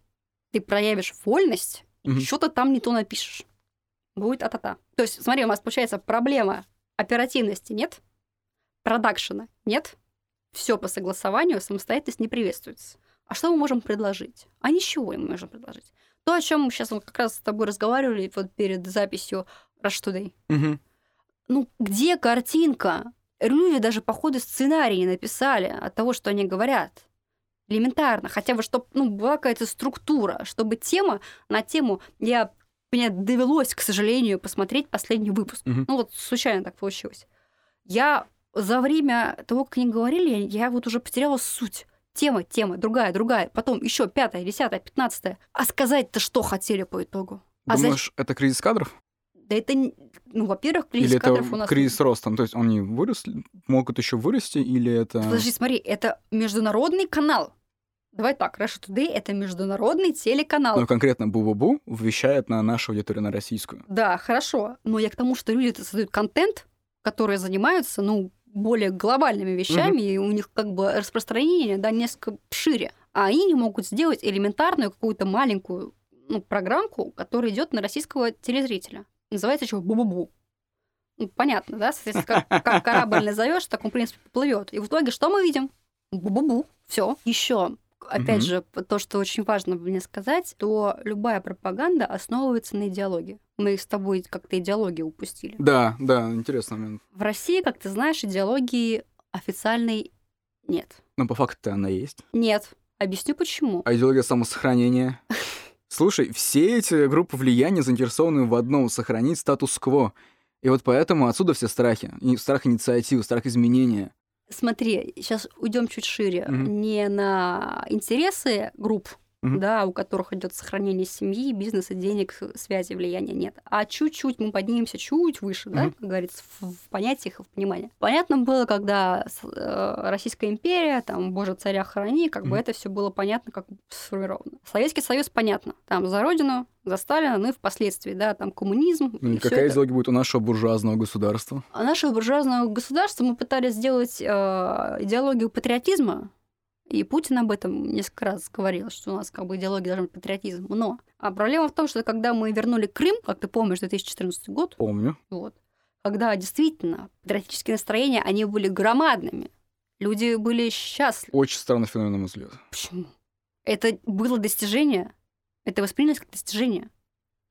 Speaker 1: ты проявишь вольность, и что-то там не то напишешь. Будет а-та-та. То есть, смотри, у нас получается проблема оперативности нет, продакшена нет, все по согласованию, самостоятельность не приветствуется. А что мы можем предложить? А ничего мы можем предложить. То, о чем мы сейчас вот как раз с тобой разговаривали вот перед записью Rush Today.
Speaker 2: Мгм.
Speaker 1: Ну, где картинка? Люди даже по ходу сценария не написали от того, что они говорят. Элементарно. Хотя бы, чтобы ну, была какая-то структура, чтобы тема на тему... Я, мне довелось, к сожалению, посмотреть последний выпуск.
Speaker 2: Мгм.
Speaker 1: Ну вот случайно так получилось. Я за время того, как они говорили, я вот уже потеряла суть. Тема, тема, другая, другая. Потом еще пятая, десятая, пятнадцатая. А сказать-то что хотели по итогу? А за-
Speaker 2: Думаешь, это кризис кадров?
Speaker 1: Да это, ну, во-первых, кризис
Speaker 2: или
Speaker 1: кадров у
Speaker 2: это
Speaker 1: нас...
Speaker 2: кризис роста? То есть они выросли, могут еще вырасти, или это...
Speaker 1: Подожди, смотри, это международный канал. Давай так, Russia Today — это международный телеканал.
Speaker 2: Ну, конкретно Бу-Бу-Бу вещает на нашу аудиторию, на российскую.
Speaker 1: Да, хорошо. Но я к тому, что люди создают контент, которые занимаются, ну, более глобальными вещами, и у них как бы распространение, да, несколько шире. А они не могут сделать элементарную какую-то маленькую ну, программку, которая идет на российского телезрителя. Называется еще Бу-Бу-Бу. Ну, понятно, да? Соответственно, как, как корабль назовешь, так он, в принципе, плывет. И в итоге что мы видим? Бу-бу-бу. Все. Еще опять
Speaker 2: Мгм.
Speaker 1: же, то, что очень важно мне сказать, то любая пропаганда основывается на идеологии. Мы с тобой как-то идеологию упустили.
Speaker 2: Да, да, интересный момент.
Speaker 1: В России, как ты знаешь, идеологии официальной нет.
Speaker 2: Но по факту она есть.
Speaker 1: Нет. Объясню почему.
Speaker 2: А идеология самосохранения? Слушай, все эти группы влияния заинтересованы в одном — сохранить статус-кво. И вот поэтому отсюда все страхи. И страх инициативы, страх изменения.
Speaker 1: Смотри, сейчас уйдем чуть шире.
Speaker 2: Мгм.
Speaker 1: Не на интересы групп,
Speaker 2: Мгм.
Speaker 1: да, у которых идет сохранение семьи, бизнеса, денег, связи, влияния нет. А чуть-чуть мы поднимемся чуть выше, да,
Speaker 2: Мгм.
Speaker 1: как говорится, в, в понятиях и в понимании. Понятно было, когда э, Российская империя, там, Боже, царя храни, как бы
Speaker 2: Мгм.
Speaker 1: это все было понятно, как сформировано. Советский Союз понятно. Там за Родину, за Сталина, ну и впоследствии, да, там коммунизм.
Speaker 2: Ну,
Speaker 1: и
Speaker 2: какая идеология будет у нашего буржуазного государства?
Speaker 1: А нашего буржуазного государства мы пытались сделать э, идеологию патриотизма, и Путин об этом несколько раз говорил, что у нас как бы идеология должна быть патриотизм. Но а проблема в том, что когда мы вернули Крым, как ты помнишь, 2014 год,
Speaker 2: Помню.
Speaker 1: вот, когда действительно патриотические настроения, они были громадными. Люди были счастливы.
Speaker 2: Очень странный феномен, на мой взгляд.
Speaker 1: Почему? Это было достижение. Это воспринялось как достижение.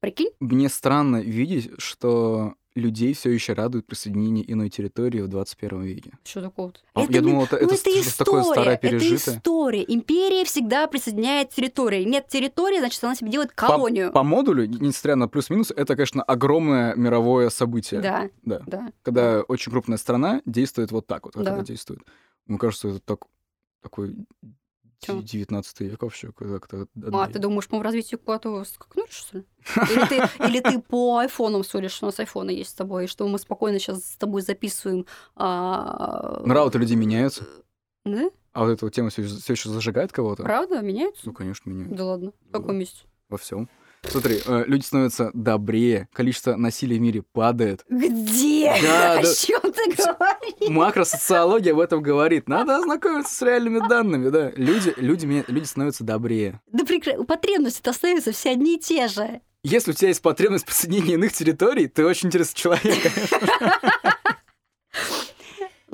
Speaker 1: Прикинь?
Speaker 2: Мне странно видеть, что людей все еще радует присоединение иной территории в 21 веке.
Speaker 1: Что такого-то?
Speaker 2: А, я думал, это-
Speaker 1: ну,
Speaker 2: это
Speaker 1: это
Speaker 2: что-то такое старое,
Speaker 1: история, Это
Speaker 2: пережитое.
Speaker 1: история. Империя всегда присоединяет территории. Нет территории, значит, она себе делает колонию.
Speaker 2: По модулю, несмотря на плюс-минус, это, конечно, огромное мировое событие.
Speaker 1: Да,
Speaker 2: Да.
Speaker 1: да.
Speaker 2: Когда очень крупная страна действует вот так вот, как
Speaker 1: Да.
Speaker 2: она действует. Мне кажется, это так, такой
Speaker 1: Чё?
Speaker 2: 19 век вообще. Как-то
Speaker 1: А, ты думаешь, мы в развитии куда-то скакнули, что ли? Или ты, или ты по айфонам судишь, что у нас айфоны есть с тобой, и что мы спокойно сейчас с тобой записываем... а,
Speaker 2: Нравы-то людей меняются.
Speaker 1: Да?
Speaker 2: А вот эта вот тема все, еще зажигает кого-то?
Speaker 1: Правда? Меняются?
Speaker 2: Ну, конечно, меняются.
Speaker 1: Да ладно. В каком месте?
Speaker 2: Во всем. Смотри, э, люди становятся добрее, количество насилия в мире падает.
Speaker 1: Где?
Speaker 2: Да,
Speaker 1: О
Speaker 2: да.
Speaker 1: чем ты говоришь?
Speaker 2: Макросоциология об этом говорит. Надо ознакомиться с реальными данными, да. Люди, люди, люди становятся добрее.
Speaker 1: Да прекра... потребности-то остаются все одни и те же.
Speaker 2: Если у тебя есть потребность в присоединении иных территорий, ты очень интересный человек.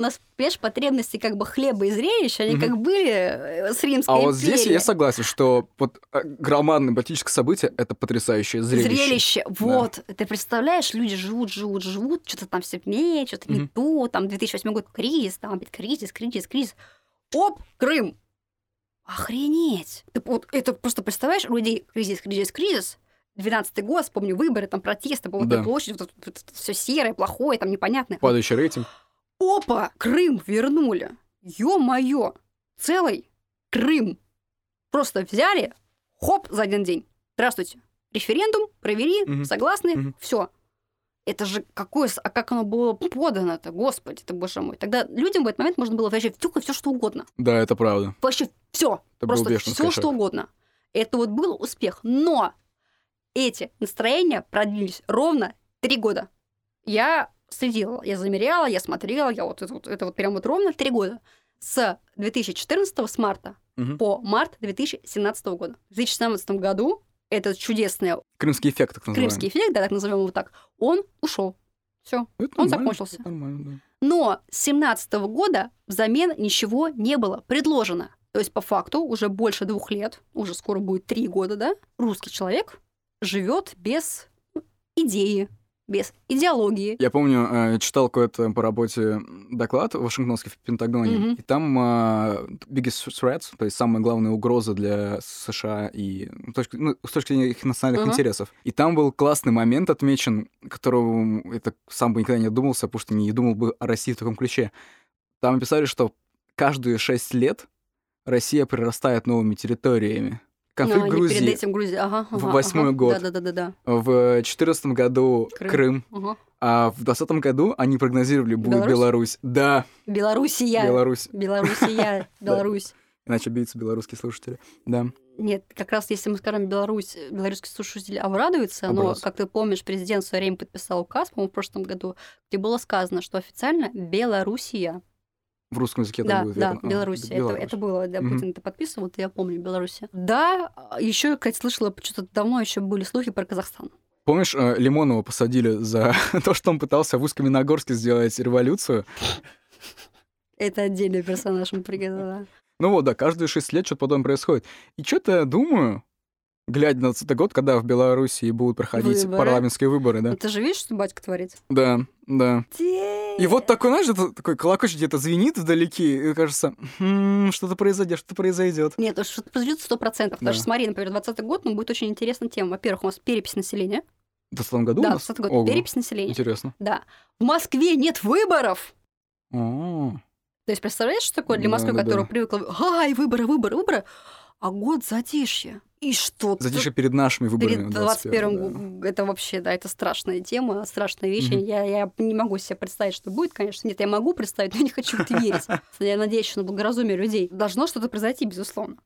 Speaker 1: Нас, понимаешь, потребности как бы хлеба и зрелищ, они
Speaker 2: Мгм.
Speaker 1: как были э, с Римской
Speaker 2: А вот здесь я согласен, что вот э, громадное политическое событие — это потрясающее зрелище.
Speaker 1: Вот. Ты представляешь, люди живут, живут, живут, что-то там все не, что-то не
Speaker 2: Мгм.
Speaker 1: то, там 2008 год кризис, там опять кризис, кризис, кризис. Оп, Крым. Охренеть. Ты вот это просто представляешь, у людей кризис, кризис, кризис. 12 год, вспомню, выборы, там протесты по
Speaker 2: Да.
Speaker 1: этой площади, вот, все серое, плохое, там непонятное.
Speaker 2: Падающий рейтинг.
Speaker 1: Опа, Крым вернули. Ё-моё, целый Крым. Просто взяли, хоп, за один день. Здравствуйте. Референдум, провели,
Speaker 2: Мгм.
Speaker 1: согласны,
Speaker 2: Мгм.
Speaker 1: все. Это же какое... А как оно было подано-то, господи ты, боже мой. Тогда людям в этот момент можно было вообще только все что угодно.
Speaker 2: Да, это правда.
Speaker 1: Вообще все.
Speaker 2: Это
Speaker 1: Просто все что угодно. Это вот был успех. Но эти настроения продлились ровно три года. Я следила, я замеряла, я смотрела, я вот это вот, это вот прям вот ровно три года. С 2014 с марта
Speaker 2: Мгм.
Speaker 1: по март 2017 года. В 2017 году этот чудесный
Speaker 2: Крымский эффект, так называемый.
Speaker 1: крымский эффект, да, так назовем его так, он ушел. Все. Он закончился.
Speaker 2: Нормально, да.
Speaker 1: Но с 17 года взамен ничего не было предложено. То есть, по факту, уже больше двух лет, уже скоро будет три года, да, русский человек живет без идеи, без идеологии.
Speaker 2: Я помню, э, читал какой-то по работе доклад вашингтонский в Пентагоне,
Speaker 1: Мгм.
Speaker 2: и там э, biggest threats, то есть самая главная угроза для США и ну, ну, с точки зрения их национальных
Speaker 1: Ага.
Speaker 2: интересов. И там был классный момент отмечен, которого это сам бы никогда не думался, потому что не думал бы о России в таком ключе. Там описали, что каждые шесть лет Россия прирастает новыми территориями. Конфликт
Speaker 1: они
Speaker 2: Грузии
Speaker 1: Перед этим Грузия, ага.
Speaker 2: в восьмой
Speaker 1: ага.
Speaker 2: год.
Speaker 1: Да-да-да-да.
Speaker 2: в 2014 году
Speaker 1: Крым.
Speaker 2: Крым.
Speaker 1: Ага.
Speaker 2: А в 2020 году они прогнозировали, будет
Speaker 1: Беларусь?
Speaker 2: Беларусь. Да,
Speaker 1: Белоруссия.
Speaker 2: Беларусь.
Speaker 1: Белоруссия. Беларусь.
Speaker 2: Иначе бьются белорусские слушатели. Да.
Speaker 1: Нет, как раз если мы скажем Беларусь, белорусский слушатель обрадуется, но, как ты помнишь, президент в свое время подписал указ, по-моему, в прошлом году, где было сказано, что официально Белоруссия.
Speaker 2: В русском языке
Speaker 1: Да,
Speaker 2: это будет
Speaker 1: да,
Speaker 2: верно. А,
Speaker 1: Беларусь. Это, это было, да. Путин это подписывал, это я помню, Беларусь. Да, еще, кстати, слышала, что-то давно еще были слухи про Казахстан.
Speaker 2: Помнишь, э, Лимонова посадили за то, что он пытался в Усть-Каменогорске сделать революцию?
Speaker 1: Это отдельный персонаж, мы приговорили.
Speaker 2: Ну вот, да, каждые шесть лет что-то подобное происходит. И что-то я думаю, глядя на 20 год, когда в Беларуси будут проходить
Speaker 1: Выборы.
Speaker 2: парламентские выборы, да?
Speaker 1: Ты же видишь, что батька творит?
Speaker 2: Да, да. И вот такой, знаешь, это такой колокольчик где-то звенит вдалеке, и кажется, «Хм, что-то произойдет, что-то произойдет.
Speaker 1: Нет, то что-то произойдет сто процентов. Даже
Speaker 2: Да.
Speaker 1: смотри, например, 20 год, ну, будет очень интересная тема. Во-первых, у нас перепись населения.
Speaker 2: В 20 году у
Speaker 1: да,
Speaker 2: нас?
Speaker 1: 20 год.
Speaker 2: Ого,
Speaker 1: Перепись населения.
Speaker 2: Интересно.
Speaker 1: Да. В Москве нет выборов.
Speaker 2: О,
Speaker 1: То есть, представляешь, что такое для
Speaker 2: Да,
Speaker 1: Москвы,
Speaker 2: да,
Speaker 1: которая
Speaker 2: да.
Speaker 1: привыкла, ай, выборы, выборы, выборы, а год затишье. И что?
Speaker 2: Затишье перед нашими выборами.
Speaker 1: Перед
Speaker 2: в
Speaker 1: 21
Speaker 2: 21 да.
Speaker 1: это вообще, да, это страшная тема, страшная вещь.
Speaker 2: Мгм.
Speaker 1: Я, я не могу себе представить, что будет, конечно. Нет, я могу представить, но не хочу в это верить. Я надеюсь еще на благоразумие людей. Должно что-то произойти, безусловно.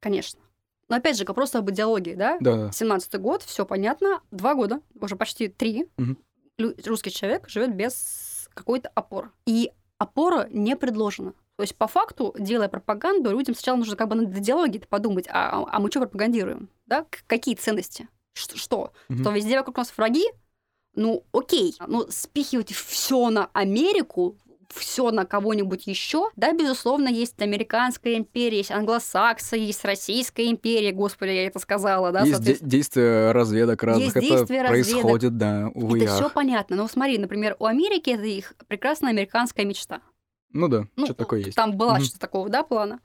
Speaker 1: Конечно. Но опять же, просто об идеологии, да?
Speaker 2: Да, да.
Speaker 1: 17 год, все понятно. Два года, уже почти три, лю- русский человек живет без какой-то опоры. И опора не предложена. То есть, по факту, делая пропаганду, людям сначала нужно как бы над идеологией подумать, а, а мы что пропагандируем? Да? Какие ценности? Ш- Что?
Speaker 2: Мгм.
Speaker 1: Что везде вокруг нас враги? Ну, окей. Ну, спихивать все на Америку все на кого-нибудь еще. Да, безусловно, есть американская империя, есть англосаксы, есть российская империя, господи, я это сказала, да,
Speaker 2: Есть де- действия разведок разных,
Speaker 1: Есть
Speaker 2: это
Speaker 1: разведок.
Speaker 2: происходит, да, увы
Speaker 1: Это все понятно. Но смотри, например, у Америки это их прекрасная американская мечта.
Speaker 2: Ну да,
Speaker 1: Ну,
Speaker 2: что такое есть.
Speaker 1: Там была
Speaker 2: Мгм.
Speaker 1: что-то такого, да, плана.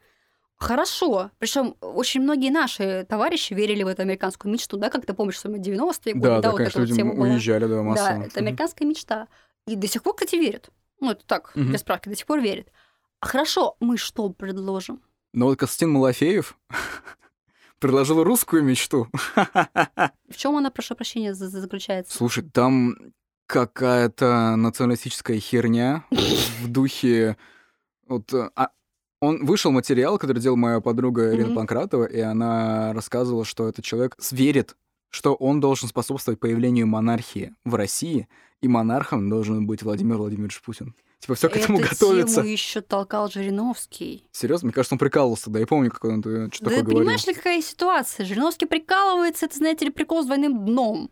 Speaker 1: Хорошо. Причем очень многие наши товарищи верили в эту американскую мечту, да, как ты помнишь, что мы 90-е годы,
Speaker 2: Да,
Speaker 1: да,
Speaker 2: да,
Speaker 1: вот
Speaker 2: конечно,
Speaker 1: эта вот тема была.
Speaker 2: уезжали, да, массово.
Speaker 1: Да, это американская мечта. И до сих пор, кстати, верят. Ну, это так,
Speaker 2: Мгм.
Speaker 1: без справки, до сих пор верят. А хорошо, мы что предложим?
Speaker 2: Но вот Константин Малафеев предложил русскую мечту.
Speaker 1: В чем она, прошу прощения, за- за- заключается?
Speaker 2: Слушай, там какая-то националистическая херня в духе... Вот, а, он вышел материал, который делала моя подруга Ирина
Speaker 1: Мгм.
Speaker 2: Панкратова, и она рассказывала, что этот человек верит, что он должен способствовать появлению монархии в России, и монархом должен быть Владимир Владимирович Путин. Типа все к этому
Speaker 1: Эту
Speaker 2: готовится.
Speaker 1: тему еще толкал Жириновский.
Speaker 2: Серьезно? Мне кажется, он прикалывался тогда. Я помню, как он что
Speaker 1: да
Speaker 2: такое говорил.
Speaker 1: понимаешь ли, какая ситуация? Жириновский прикалывается, это, знаете ли, прикол с двойным дном.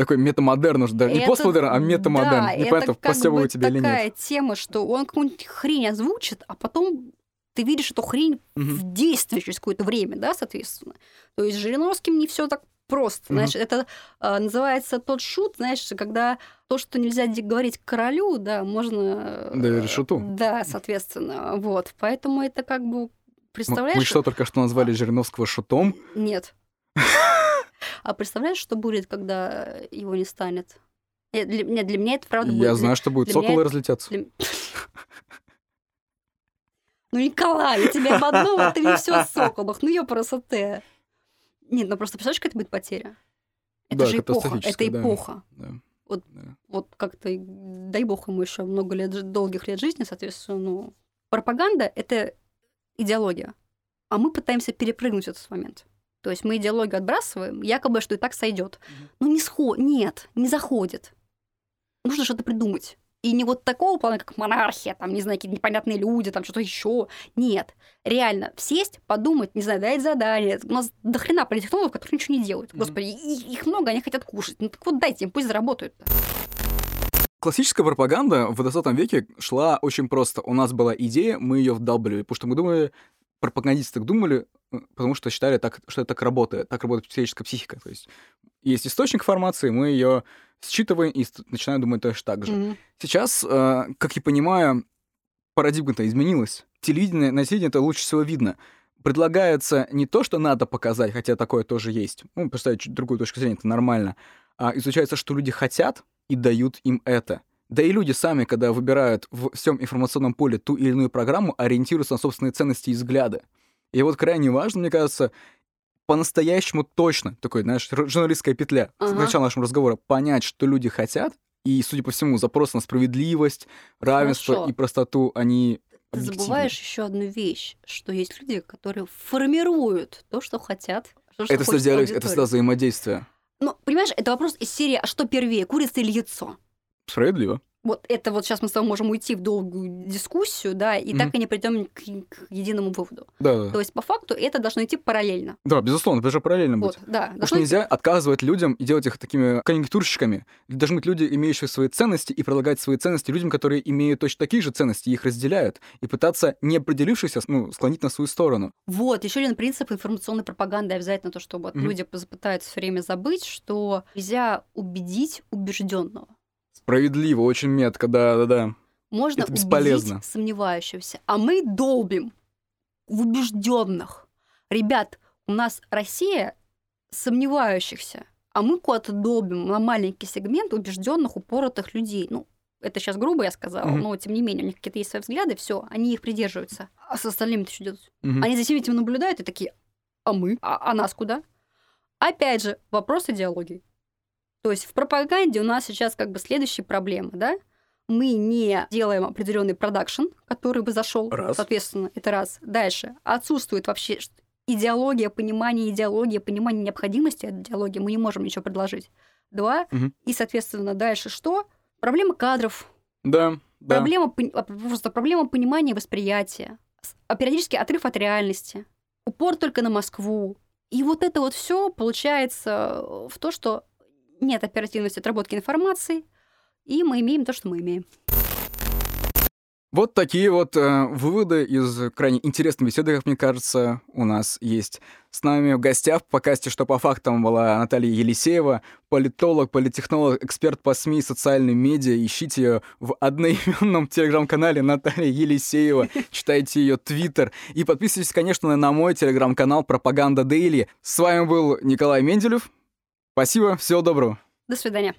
Speaker 2: Такой метамодерн уже, да, не
Speaker 1: Это-
Speaker 2: постмодерн, а метамодерн.
Speaker 1: Да,
Speaker 2: Непонятно,
Speaker 1: это как
Speaker 2: постёбываю
Speaker 1: бы
Speaker 2: тебя или нет.
Speaker 1: такая тема, что он какую-нибудь хрень озвучит, а потом ты видишь эту хрень
Speaker 2: Мгм.
Speaker 1: в действии через какое-то время, да, соответственно. То есть с Жириновским не все так просто.
Speaker 2: Мгм.
Speaker 1: Знаешь, это а, называется тот шут, знаешь, когда то, что нельзя говорить королю, да, можно... э,
Speaker 2: Доверить шуту.
Speaker 1: Да, соответственно. Вот. Поэтому это как бы... Представляешь?
Speaker 2: Мы что, только что назвали Жириновского шутом?
Speaker 1: Нет. А представляешь, что будет, когда его не станет? Э, Для, нет, для меня это правда будет.
Speaker 2: Я знаю, что будет
Speaker 1: для
Speaker 2: соколы разлетятся.
Speaker 1: для- Ну, Николай, я тебя обманула, а ты мне все о соколах. Ну, ее просто ты. Нет, ну просто представляешь, какая это будет потеря? Это
Speaker 2: Да,
Speaker 1: же эпоха. Это
Speaker 2: да.
Speaker 1: эпоха.
Speaker 2: Да.
Speaker 1: Вот-
Speaker 2: Да.
Speaker 1: Вот как-то, дай бог ему еще много лет, долгих лет жизни, соответственно, ну, пропаганда — это идеология. А мы пытаемся перепрыгнуть этот момент. То есть мы идеологию отбрасываем, якобы, что и так сойдет. Но не сход... Нет, не заходит. Нужно что-то придумать. И не вот такого плана, как монархия, там, не знаю, какие-то непонятные люди, там, что-то еще. Нет. Реально, сесть, подумать, не знаю, дать задание. У нас до хрена политтехнологов, которые ничего не делают. Господи, их много, они хотят кушать. Ну так вот дайте им, пусть заработают.
Speaker 2: Классическая пропаганда в 20 веке шла очень просто. У нас была идея, мы ее вдалбливали, потому что мы думали, пропагандисты так думали, потому что считали, так, что это так работает, так работает человеческая психика. То есть есть источник информации, мы ее считываем и начинаем думать точно так же.
Speaker 1: Мгм.
Speaker 2: Сейчас, э, как я понимаю, парадигма-то изменилась. Телевидение, на телевидении это лучше всего видно. Предлагается не то, что надо показать, хотя такое тоже есть. Ну, представить другую точку зрения, это нормально. А изучается, что люди хотят, и дают им это. Да и люди сами, когда выбирают в всем информационном поле ту или иную программу, ориентируются на собственные ценности и взгляды. И вот крайне важно, мне кажется, по-настоящему точно, такой, знаешь, журналистская петля, с
Speaker 1: Ага.
Speaker 2: начала нашего разговора, понять, что люди хотят, и, судя по всему, запрос на справедливость, равенство
Speaker 1: Хорошо.
Speaker 2: и простоту, они
Speaker 1: Ты забываешь еще одну вещь, что есть люди, которые формируют то, что хотят. то, что
Speaker 2: Это всегда диалог, это всегда взаимодействие.
Speaker 1: Ну, понимаешь, это вопрос из серии «А что первее, курица или яйцо?»
Speaker 2: Справедливо.
Speaker 1: Вот это вот сейчас мы с тобой можем уйти в долгую дискуссию, да, и
Speaker 2: Мгм.
Speaker 1: так и не придем к, к единому выводу.
Speaker 2: Да, да.
Speaker 1: То есть, по факту, это должно идти параллельно.
Speaker 2: Да, безусловно, это же параллельно быть.
Speaker 1: Вот, да.
Speaker 2: Потому что
Speaker 1: идти-
Speaker 2: нельзя отказывать людям и делать их такими конъюнктурщиками. Должны быть люди, имеющие свои ценности, и предлагать свои ценности людям, которые имеют точно такие же ценности, их разделяют, и пытаться, не определившись, ну, склонить на свою сторону.
Speaker 1: Вот, еще один принцип информационной пропаганды обязательно то, что вот
Speaker 2: Мгм.
Speaker 1: люди пытаются все время забыть, что нельзя убедить убежденного.
Speaker 2: Справедливо, очень метко, да-да-да.
Speaker 1: Можно
Speaker 2: Это бесполезно.
Speaker 1: убедить сомневающегося. А мы долбим в убежденных. Ребят, у нас Россия сомневающихся, а мы куда-то долбим на маленький сегмент убежденных, упоротых людей. Ну, это сейчас грубо я сказала,
Speaker 2: Мгм.
Speaker 1: но тем не менее, у них какие-то есть свои взгляды, все, они их придерживаются. А с остальными-то что делать?
Speaker 2: Мгм.
Speaker 1: Они за всем этим наблюдают и такие, а мы? А, а нас куда? Опять же, вопрос идеологии. То есть в пропаганде у нас сейчас как бы следующая проблема, да? Мы не делаем определенный продакшн, который бы зашел,
Speaker 2: Раз.
Speaker 1: соответственно, это раз. Дальше отсутствует вообще идеология, понимание идеологии, понимание необходимости от идеологии. Мы не можем ничего предложить. Два.
Speaker 2: Мгм.
Speaker 1: И, соответственно, дальше что? Проблема кадров,
Speaker 2: Да, да.
Speaker 1: Проблема, а, просто проблема понимания восприятия, а периодически отрыв от реальности, упор только на Москву. И вот это вот все получается в то, что нет оперативности отработки информации, и мы имеем то, что мы имеем.
Speaker 2: Вот такие вот э, выводы из крайне интересной беседы, как мне кажется, у нас есть. С нами в гостях в подкасте «Что по фактам» была Наталья Елисеева, политолог, политтехнолог, эксперт по СМИ социальным медиа. Ищите ее в одноименном телеграм-канале Наталья Елисеева, читайте ее твиттер и подписывайтесь, конечно, на мой телеграм-канал «Пропаганда Дейли». С вами был Николай Менделев. Спасибо, всего доброго.
Speaker 1: До свидания.